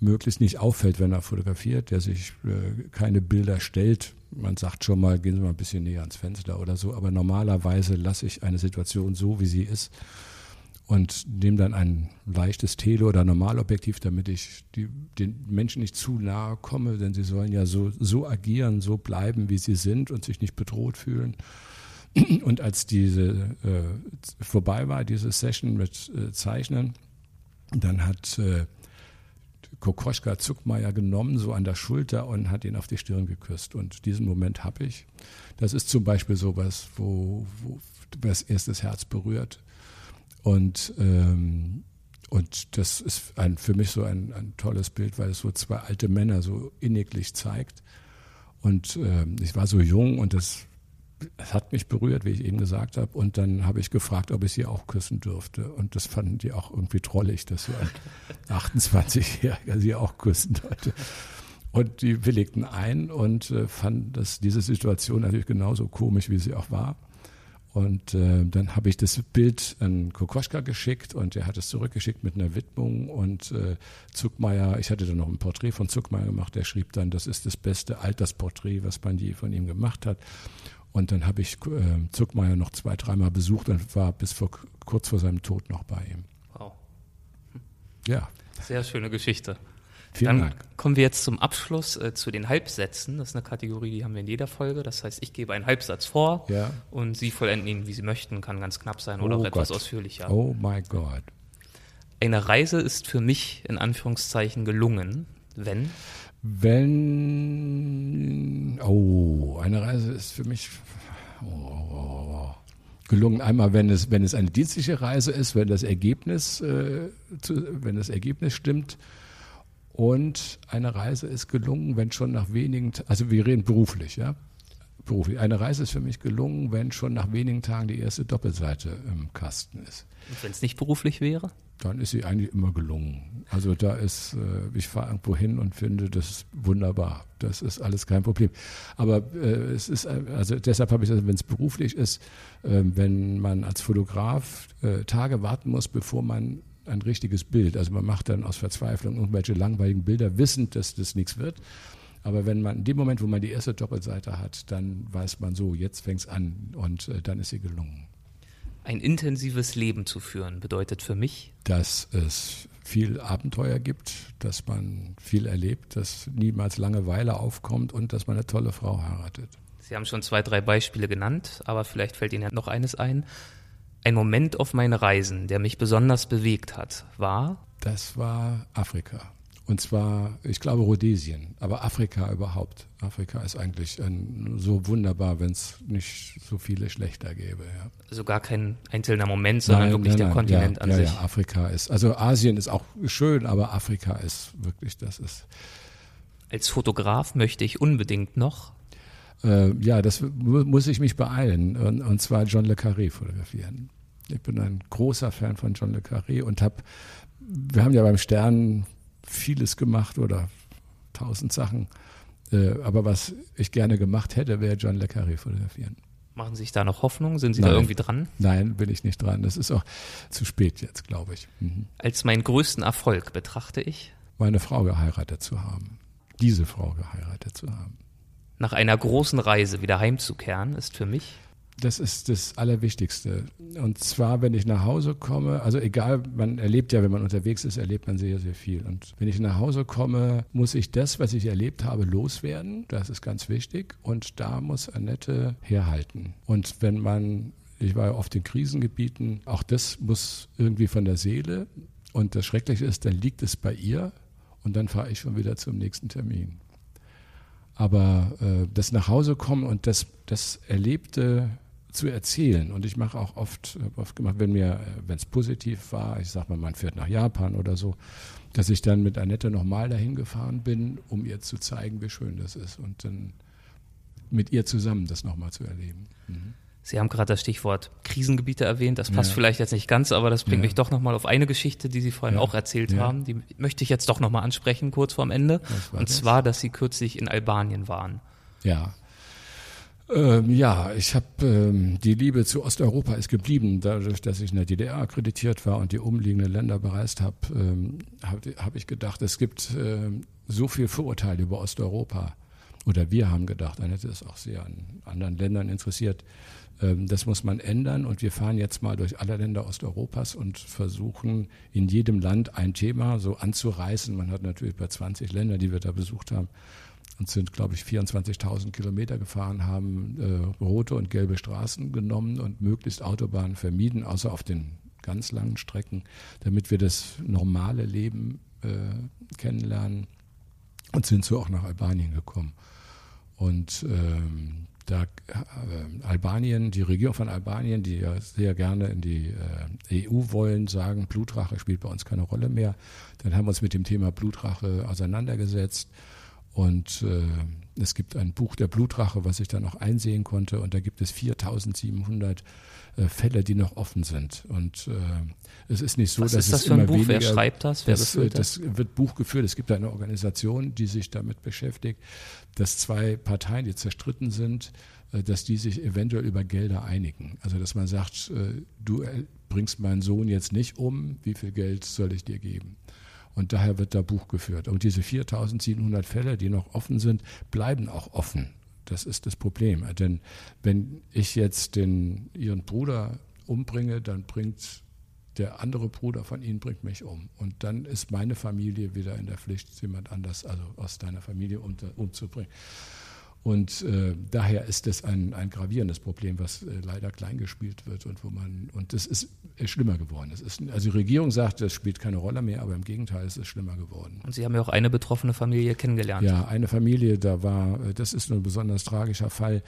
möglichst nicht auffällt, wenn er fotografiert, der sich äh, keine Bilder stellt. Man sagt schon mal, gehen Sie mal ein bisschen näher ans Fenster oder so, aber normalerweise lasse ich eine Situation so, wie sie ist und nehme dann ein leichtes Tele- oder Normalobjektiv, damit ich die, den Menschen nicht zu nahe komme, denn sie sollen ja so, so agieren, so bleiben, wie sie sind und sich nicht bedroht fühlen. Und als diese äh, vorbei war, diese Session mit äh, Zeichnen, dann hat äh, Kokoschka Zuckmeier genommen, so an der Schulter und hat ihn auf die Stirn geküsst. Und diesen Moment habe ich. Das ist zum Beispiel sowas, wo, wo das erst das Herz berührt. Und, ähm, und das ist ein, für mich so ein, ein tolles Bild, weil es so zwei alte Männer so inniglich zeigt. Und ähm, ich war so jung und das, das hat mich berührt, wie ich eben gesagt habe. Und dann habe ich gefragt, ob ich sie auch küssen dürfte. Und das fanden die auch irgendwie trollig, dass so ein 28-Jähriger sie auch küssen sollte. Und die willigten ein und äh, fanden das, diese Situation natürlich genauso komisch, wie sie auch war. Und äh, dann habe ich das Bild an Kokoschka geschickt und er hat es zurückgeschickt mit einer Widmung. Und äh, Zuckmeier, ich hatte dann noch ein Porträt von Zuckmeier gemacht, der schrieb dann, das ist das beste Altersporträt, was man je von ihm gemacht hat. Und dann habe ich äh, Zuckmeier noch zwei, dreimal besucht und war bis vor, kurz vor seinem Tod noch bei ihm. Wow. Ja. Sehr schöne Geschichte. Vielen Dann Dank. kommen wir jetzt zum Abschluss äh, zu den Halbsätzen. Das ist eine Kategorie, die haben wir in jeder Folge. Das heißt, ich gebe einen Halbsatz vor ja. und Sie vollenden ihn, wie Sie möchten. Kann ganz knapp sein oder oh auch etwas Gott. ausführlicher. Oh my God. Eine Reise ist für mich in Anführungszeichen gelungen, wenn wenn oh eine Reise ist für mich oh, oh, oh, gelungen. Einmal, wenn es, wenn es eine dienstliche Reise ist, wenn das Ergebnis, äh, zu, wenn das Ergebnis stimmt. Und eine Reise ist gelungen, wenn schon nach wenigen, also wir reden beruflich, ja. Beruflich. Eine Reise ist für mich gelungen, wenn schon nach wenigen Tagen die erste Doppelseite im Kasten ist. Und wenn es nicht beruflich wäre? Dann ist sie eigentlich immer gelungen. Also da ist, äh, ich fahre irgendwo hin und finde das wunderbar. Das ist alles kein Problem. Aber äh, es ist, also deshalb habe ich das, wenn es beruflich ist, äh, wenn man als Fotograf äh, Tage warten muss, bevor man ein richtiges Bild, also man macht dann aus Verzweiflung irgendwelche langweiligen Bilder, wissend, dass das nichts wird. Aber wenn man in dem Moment, wo man die erste Doppelseite hat, dann weiß man so, jetzt fängt es an und äh, dann ist sie gelungen. Ein intensives Leben zu führen bedeutet für mich, dass es viel Abenteuer gibt, dass man viel erlebt, dass niemals Langeweile aufkommt und dass man eine tolle Frau heiratet. Sie haben schon zwei, drei Beispiele genannt, aber vielleicht fällt Ihnen ja noch eines ein. Ein Moment auf meinen Reisen, der mich besonders bewegt hat, war? Das war Afrika. Und zwar, ich glaube, Rhodesien, aber Afrika überhaupt. Afrika ist eigentlich ein, so wunderbar, wenn es nicht so viele schlechter gäbe. Ja. Also gar kein einzelner Moment, sondern nein, wirklich nein, der nein, Kontinent ja, an ja, sich. Ja, Afrika ist, also Asien ist auch schön, aber Afrika ist wirklich, das ist. Als Fotograf möchte ich unbedingt noch. Äh, ja, das mu muss ich mich beeilen, und, und zwar John Le Carré fotografieren. Ich bin ein großer Fan von John Le Carré und habe, wir haben ja beim Stern vieles gemacht oder tausend Sachen. Äh, aber was ich gerne gemacht hätte, wäre John Le Carré fotografieren. Machen Sie sich da noch Hoffnung? Sind Sie Nein. da irgendwie dran? Nein, bin ich nicht dran. Das ist auch zu spät jetzt, glaube ich. Mhm. Als meinen größten Erfolg betrachte ich, Meine Frau geheiratet zu haben. Diese Frau geheiratet zu haben. nach einer großen Reise wieder heimzukehren, ist für mich Das ist das Allerwichtigste. Und zwar, wenn ich nach Hause komme, also egal, man erlebt ja, wenn man unterwegs ist, erlebt man sehr, sehr viel. Und wenn ich nach Hause komme, muss ich das, was ich erlebt habe, loswerden. Das ist ganz wichtig. Und da muss Annette herhalten. Und wenn man, ich war ja oft in Krisengebieten, auch das muss irgendwie von der Seele. Und das Schreckliche ist, dann liegt es bei ihr. und dann fahre ich schon wieder zum nächsten Termin. Aber äh, das nach Hause kommen und das, das Erlebte zu erzählen. Und ich mache auch oft, oft gemacht, wenn mir, wenn es positiv war, ich sage mal, man fährt nach Japan oder so, dass ich dann mit Annette nochmal dahin gefahren bin, um ihr zu zeigen, wie schön das ist und dann mit ihr zusammen das nochmal zu erleben. Mhm. Sie haben gerade das Stichwort Krisengebiete erwähnt. Das passt ja. vielleicht jetzt nicht ganz, aber das bringt ja. mich doch nochmal auf eine Geschichte, die Sie vorhin ja. auch erzählt haben. Die möchte ich jetzt doch nochmal ansprechen, kurz vorm Ende. Und das? zwar, dass Sie kürzlich in Albanien waren. Ja. Ähm, ja, ich habe ähm, die Liebe zu Osteuropa ist geblieben, dadurch, dass ich in der DDR akkreditiert war und die umliegenden Länder bereist habe, ähm, habe hab ich gedacht, es gibt ähm, so viel Vorurteile über Osteuropa. Oder wir haben gedacht, Annette ist auch sehr an anderen Ländern interessiert. Ähm, das muss man ändern und wir fahren jetzt mal durch alle Länder Osteuropas und versuchen in jedem Land ein Thema so anzureißen. Man hat natürlich bei 20 Ländern, die wir da besucht haben, und sind, glaube ich, 24.000 Kilometer gefahren, haben äh, rote und gelbe Straßen genommen und möglichst Autobahnen vermieden, außer auf den ganz langen Strecken, damit wir das normale Leben äh, kennenlernen und sind so auch nach Albanien gekommen. Und ähm, da äh, Albanien, die Regierung von Albanien, die ja sehr gerne in die äh, EU wollen, sagen, Blutrache spielt bei uns keine Rolle mehr. Dann haben wir uns mit dem Thema Blutrache auseinandergesetzt. Und äh, es gibt ein Buch der Blutrache, was ich dann auch einsehen konnte. Und da gibt es 4700 äh, Fälle, die noch offen sind. Und äh, es ist nicht so, was dass ist das es für ein immer Buch? weniger, Wer schreibt das? Wer das, äh, das wird Buch geführt. Es gibt eine Organisation, die sich damit beschäftigt, dass zwei Parteien, die zerstritten sind, äh, dass die sich eventuell über Gelder einigen. Also dass man sagt, äh, du bringst meinen Sohn jetzt nicht um, wie viel Geld soll ich dir geben? Und daher wird da Buch geführt. Und diese 4700 Fälle, die noch offen sind, bleiben auch offen. Das ist das Problem. Denn wenn ich jetzt den, ihren Bruder umbringe, dann bringt der andere Bruder von ihnen bringt mich um. Und dann ist meine Familie wieder in der Pflicht, jemand anders, also aus deiner Familie umzubringen. Und äh, daher ist das ein, ein gravierendes Problem, was äh, leider kleingespielt wird und wo man und das ist, schlimmer geworden. Es ist, also die Regierung sagt, das spielt keine Rolle mehr, aber im Gegenteil, es ist schlimmer geworden. Und Sie haben ja auch eine betroffene Familie kennengelernt. Ja, eine Familie, da war, äh, das ist ein besonders tragischer Fall.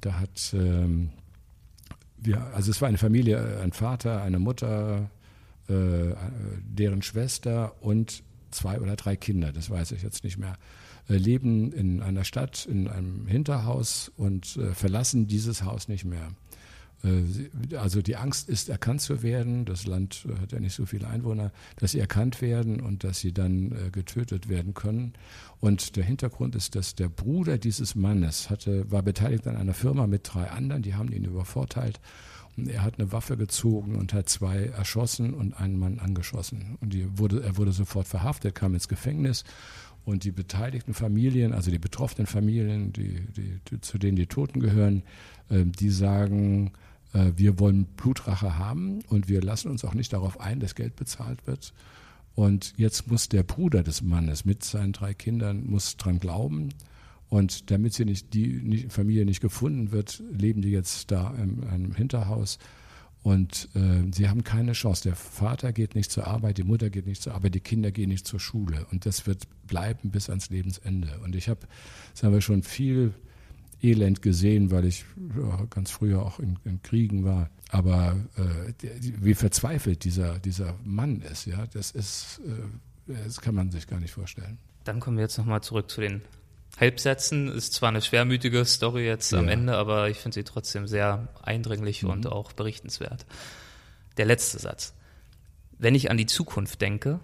Da hat ähm, wir, also es war eine Familie, ein Vater, eine Mutter, äh, deren Schwester und zwei oder drei Kinder, das weiß ich jetzt nicht mehr. Äh, leben in einer Stadt, in einem Hinterhaus und äh, verlassen dieses Haus nicht mehr. Äh, also die Angst ist, erkannt zu werden. Das Land hat ja nicht so viele Einwohner, dass sie erkannt werden und dass sie dann getötet werden können. Und der Hintergrund ist, dass der Bruder dieses Mannes hatte, war beteiligt an einer Firma mit drei anderen, die haben ihn übervorteilt. Und er hat eine Waffe gezogen und hat zwei erschossen und einen Mann angeschossen. Und wurde, er wurde sofort verhaftet, kam ins Gefängnis und die beteiligten Familien, also die betroffenen Familien, die, die, zu denen die Toten gehören, äh, die sagen, äh, wir wollen Blutrache haben und wir lassen uns auch nicht darauf ein, dass Geld bezahlt wird. Und jetzt muss der Bruder des Mannes mit seinen drei Kindern muss dran glauben. Und damit sie nicht, die Familie nicht gefunden wird, leben die jetzt da in einem Hinterhaus und äh, sie haben keine Chance. Der Vater geht nicht zur Arbeit, die Mutter geht nicht zur Arbeit, die Kinder gehen nicht zur Schule. Und das wird bleiben bis ans Lebensende. Und ich habe, sagen wir, schon viel Elend gesehen, weil ich ja, ganz früher auch in, in Kriegen war. Aber äh, der, wie verzweifelt dieser, dieser Mann ist, ja, das ist, äh, das kann man sich gar nicht vorstellen. Dann kommen wir jetzt nochmal zurück zu den Halbsätzen. Ist zwar eine schwermütige Story jetzt ja. am Ende, aber ich finde sie trotzdem sehr eindringlich mhm. und auch berichtenswert. Der letzte Satz. Wenn ich an die Zukunft denke,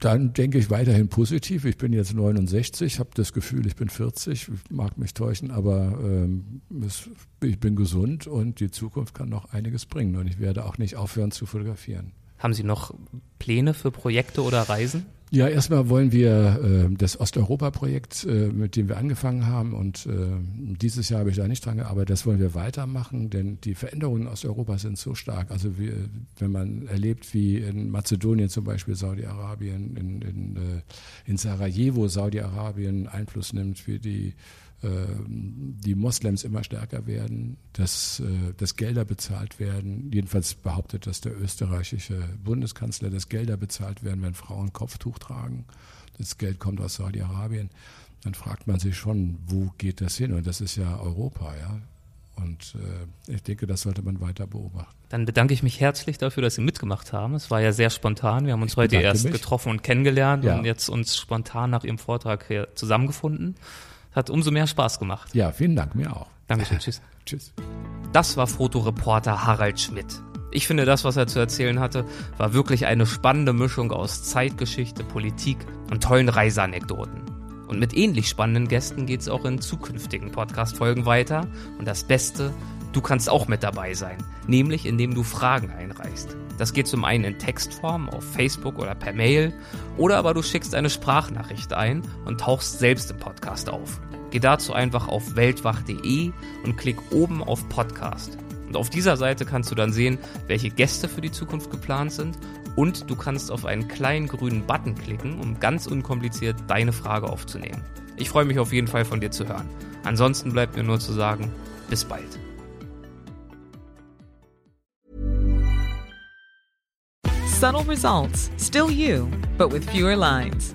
dann denke ich weiterhin positiv. Ich bin jetzt 69, habe das Gefühl, ich bin 40, ich mag mich täuschen, aber ähm, es, ich bin gesund und die Zukunft kann noch einiges bringen und ich werde auch nicht aufhören zu fotografieren. Haben Sie noch Pläne für Projekte oder Reisen? Ja, erstmal wollen wir äh, das Osteuropa-Projekt, äh, mit dem wir angefangen haben, und äh, dieses Jahr habe ich da nicht dran gearbeitet, das wollen wir weitermachen, denn die Veränderungen in Osteuropa sind so stark. Also wir, wenn man erlebt, wie in Mazedonien zum Beispiel Saudi-Arabien, in, in, äh, in Sarajevo Saudi-Arabien Einfluss nimmt, wie die die Moslems immer stärker werden, dass, äh, dass Gelder bezahlt werden. Jedenfalls behauptet das der österreichische Bundeskanzler, dass Gelder bezahlt werden, wenn Frauen Kopftuch tragen. Das Geld kommt aus Saudi-Arabien. Dann fragt man sich schon, wo geht das hin? Und das ist ja Europa, ja. Und äh, ich denke, das sollte man weiter beobachten. Dann bedanke ich mich herzlich dafür, dass Sie mitgemacht haben. Es war ja sehr spontan. Wir haben uns heute erst mich. getroffen und kennengelernt ja. und jetzt uns spontan nach Ihrem Vortrag hier zusammengefunden. Hat umso mehr Spaß gemacht. Ja, vielen Dank, mir auch. Dankeschön, tschüss. tschüss. Das war Fotoreporter Harald Schmidt. Ich finde, das, was er zu erzählen hatte, war wirklich eine spannende Mischung aus Zeitgeschichte, Politik und tollen Reiseanekdoten. Und mit ähnlich spannenden Gästen geht es auch in zukünftigen Podcast-Folgen weiter. Und das Beste, du kannst auch mit dabei sein, nämlich indem du Fragen einreichst. Das geht zum einen in Textform auf Facebook oder per Mail, oder aber du schickst eine Sprachnachricht ein und tauchst selbst im Podcast auf. Geh dazu einfach auf weltwach.de und klick oben auf Podcast. Und auf dieser Seite kannst du dann sehen, welche Gäste für die Zukunft geplant sind und du kannst auf einen kleinen grünen Button klicken, um ganz unkompliziert deine Frage aufzunehmen. Ich freue mich auf jeden Fall von dir zu hören. Ansonsten bleibt mir nur zu sagen, bis bald. Subtle results, still you, but with fewer lines.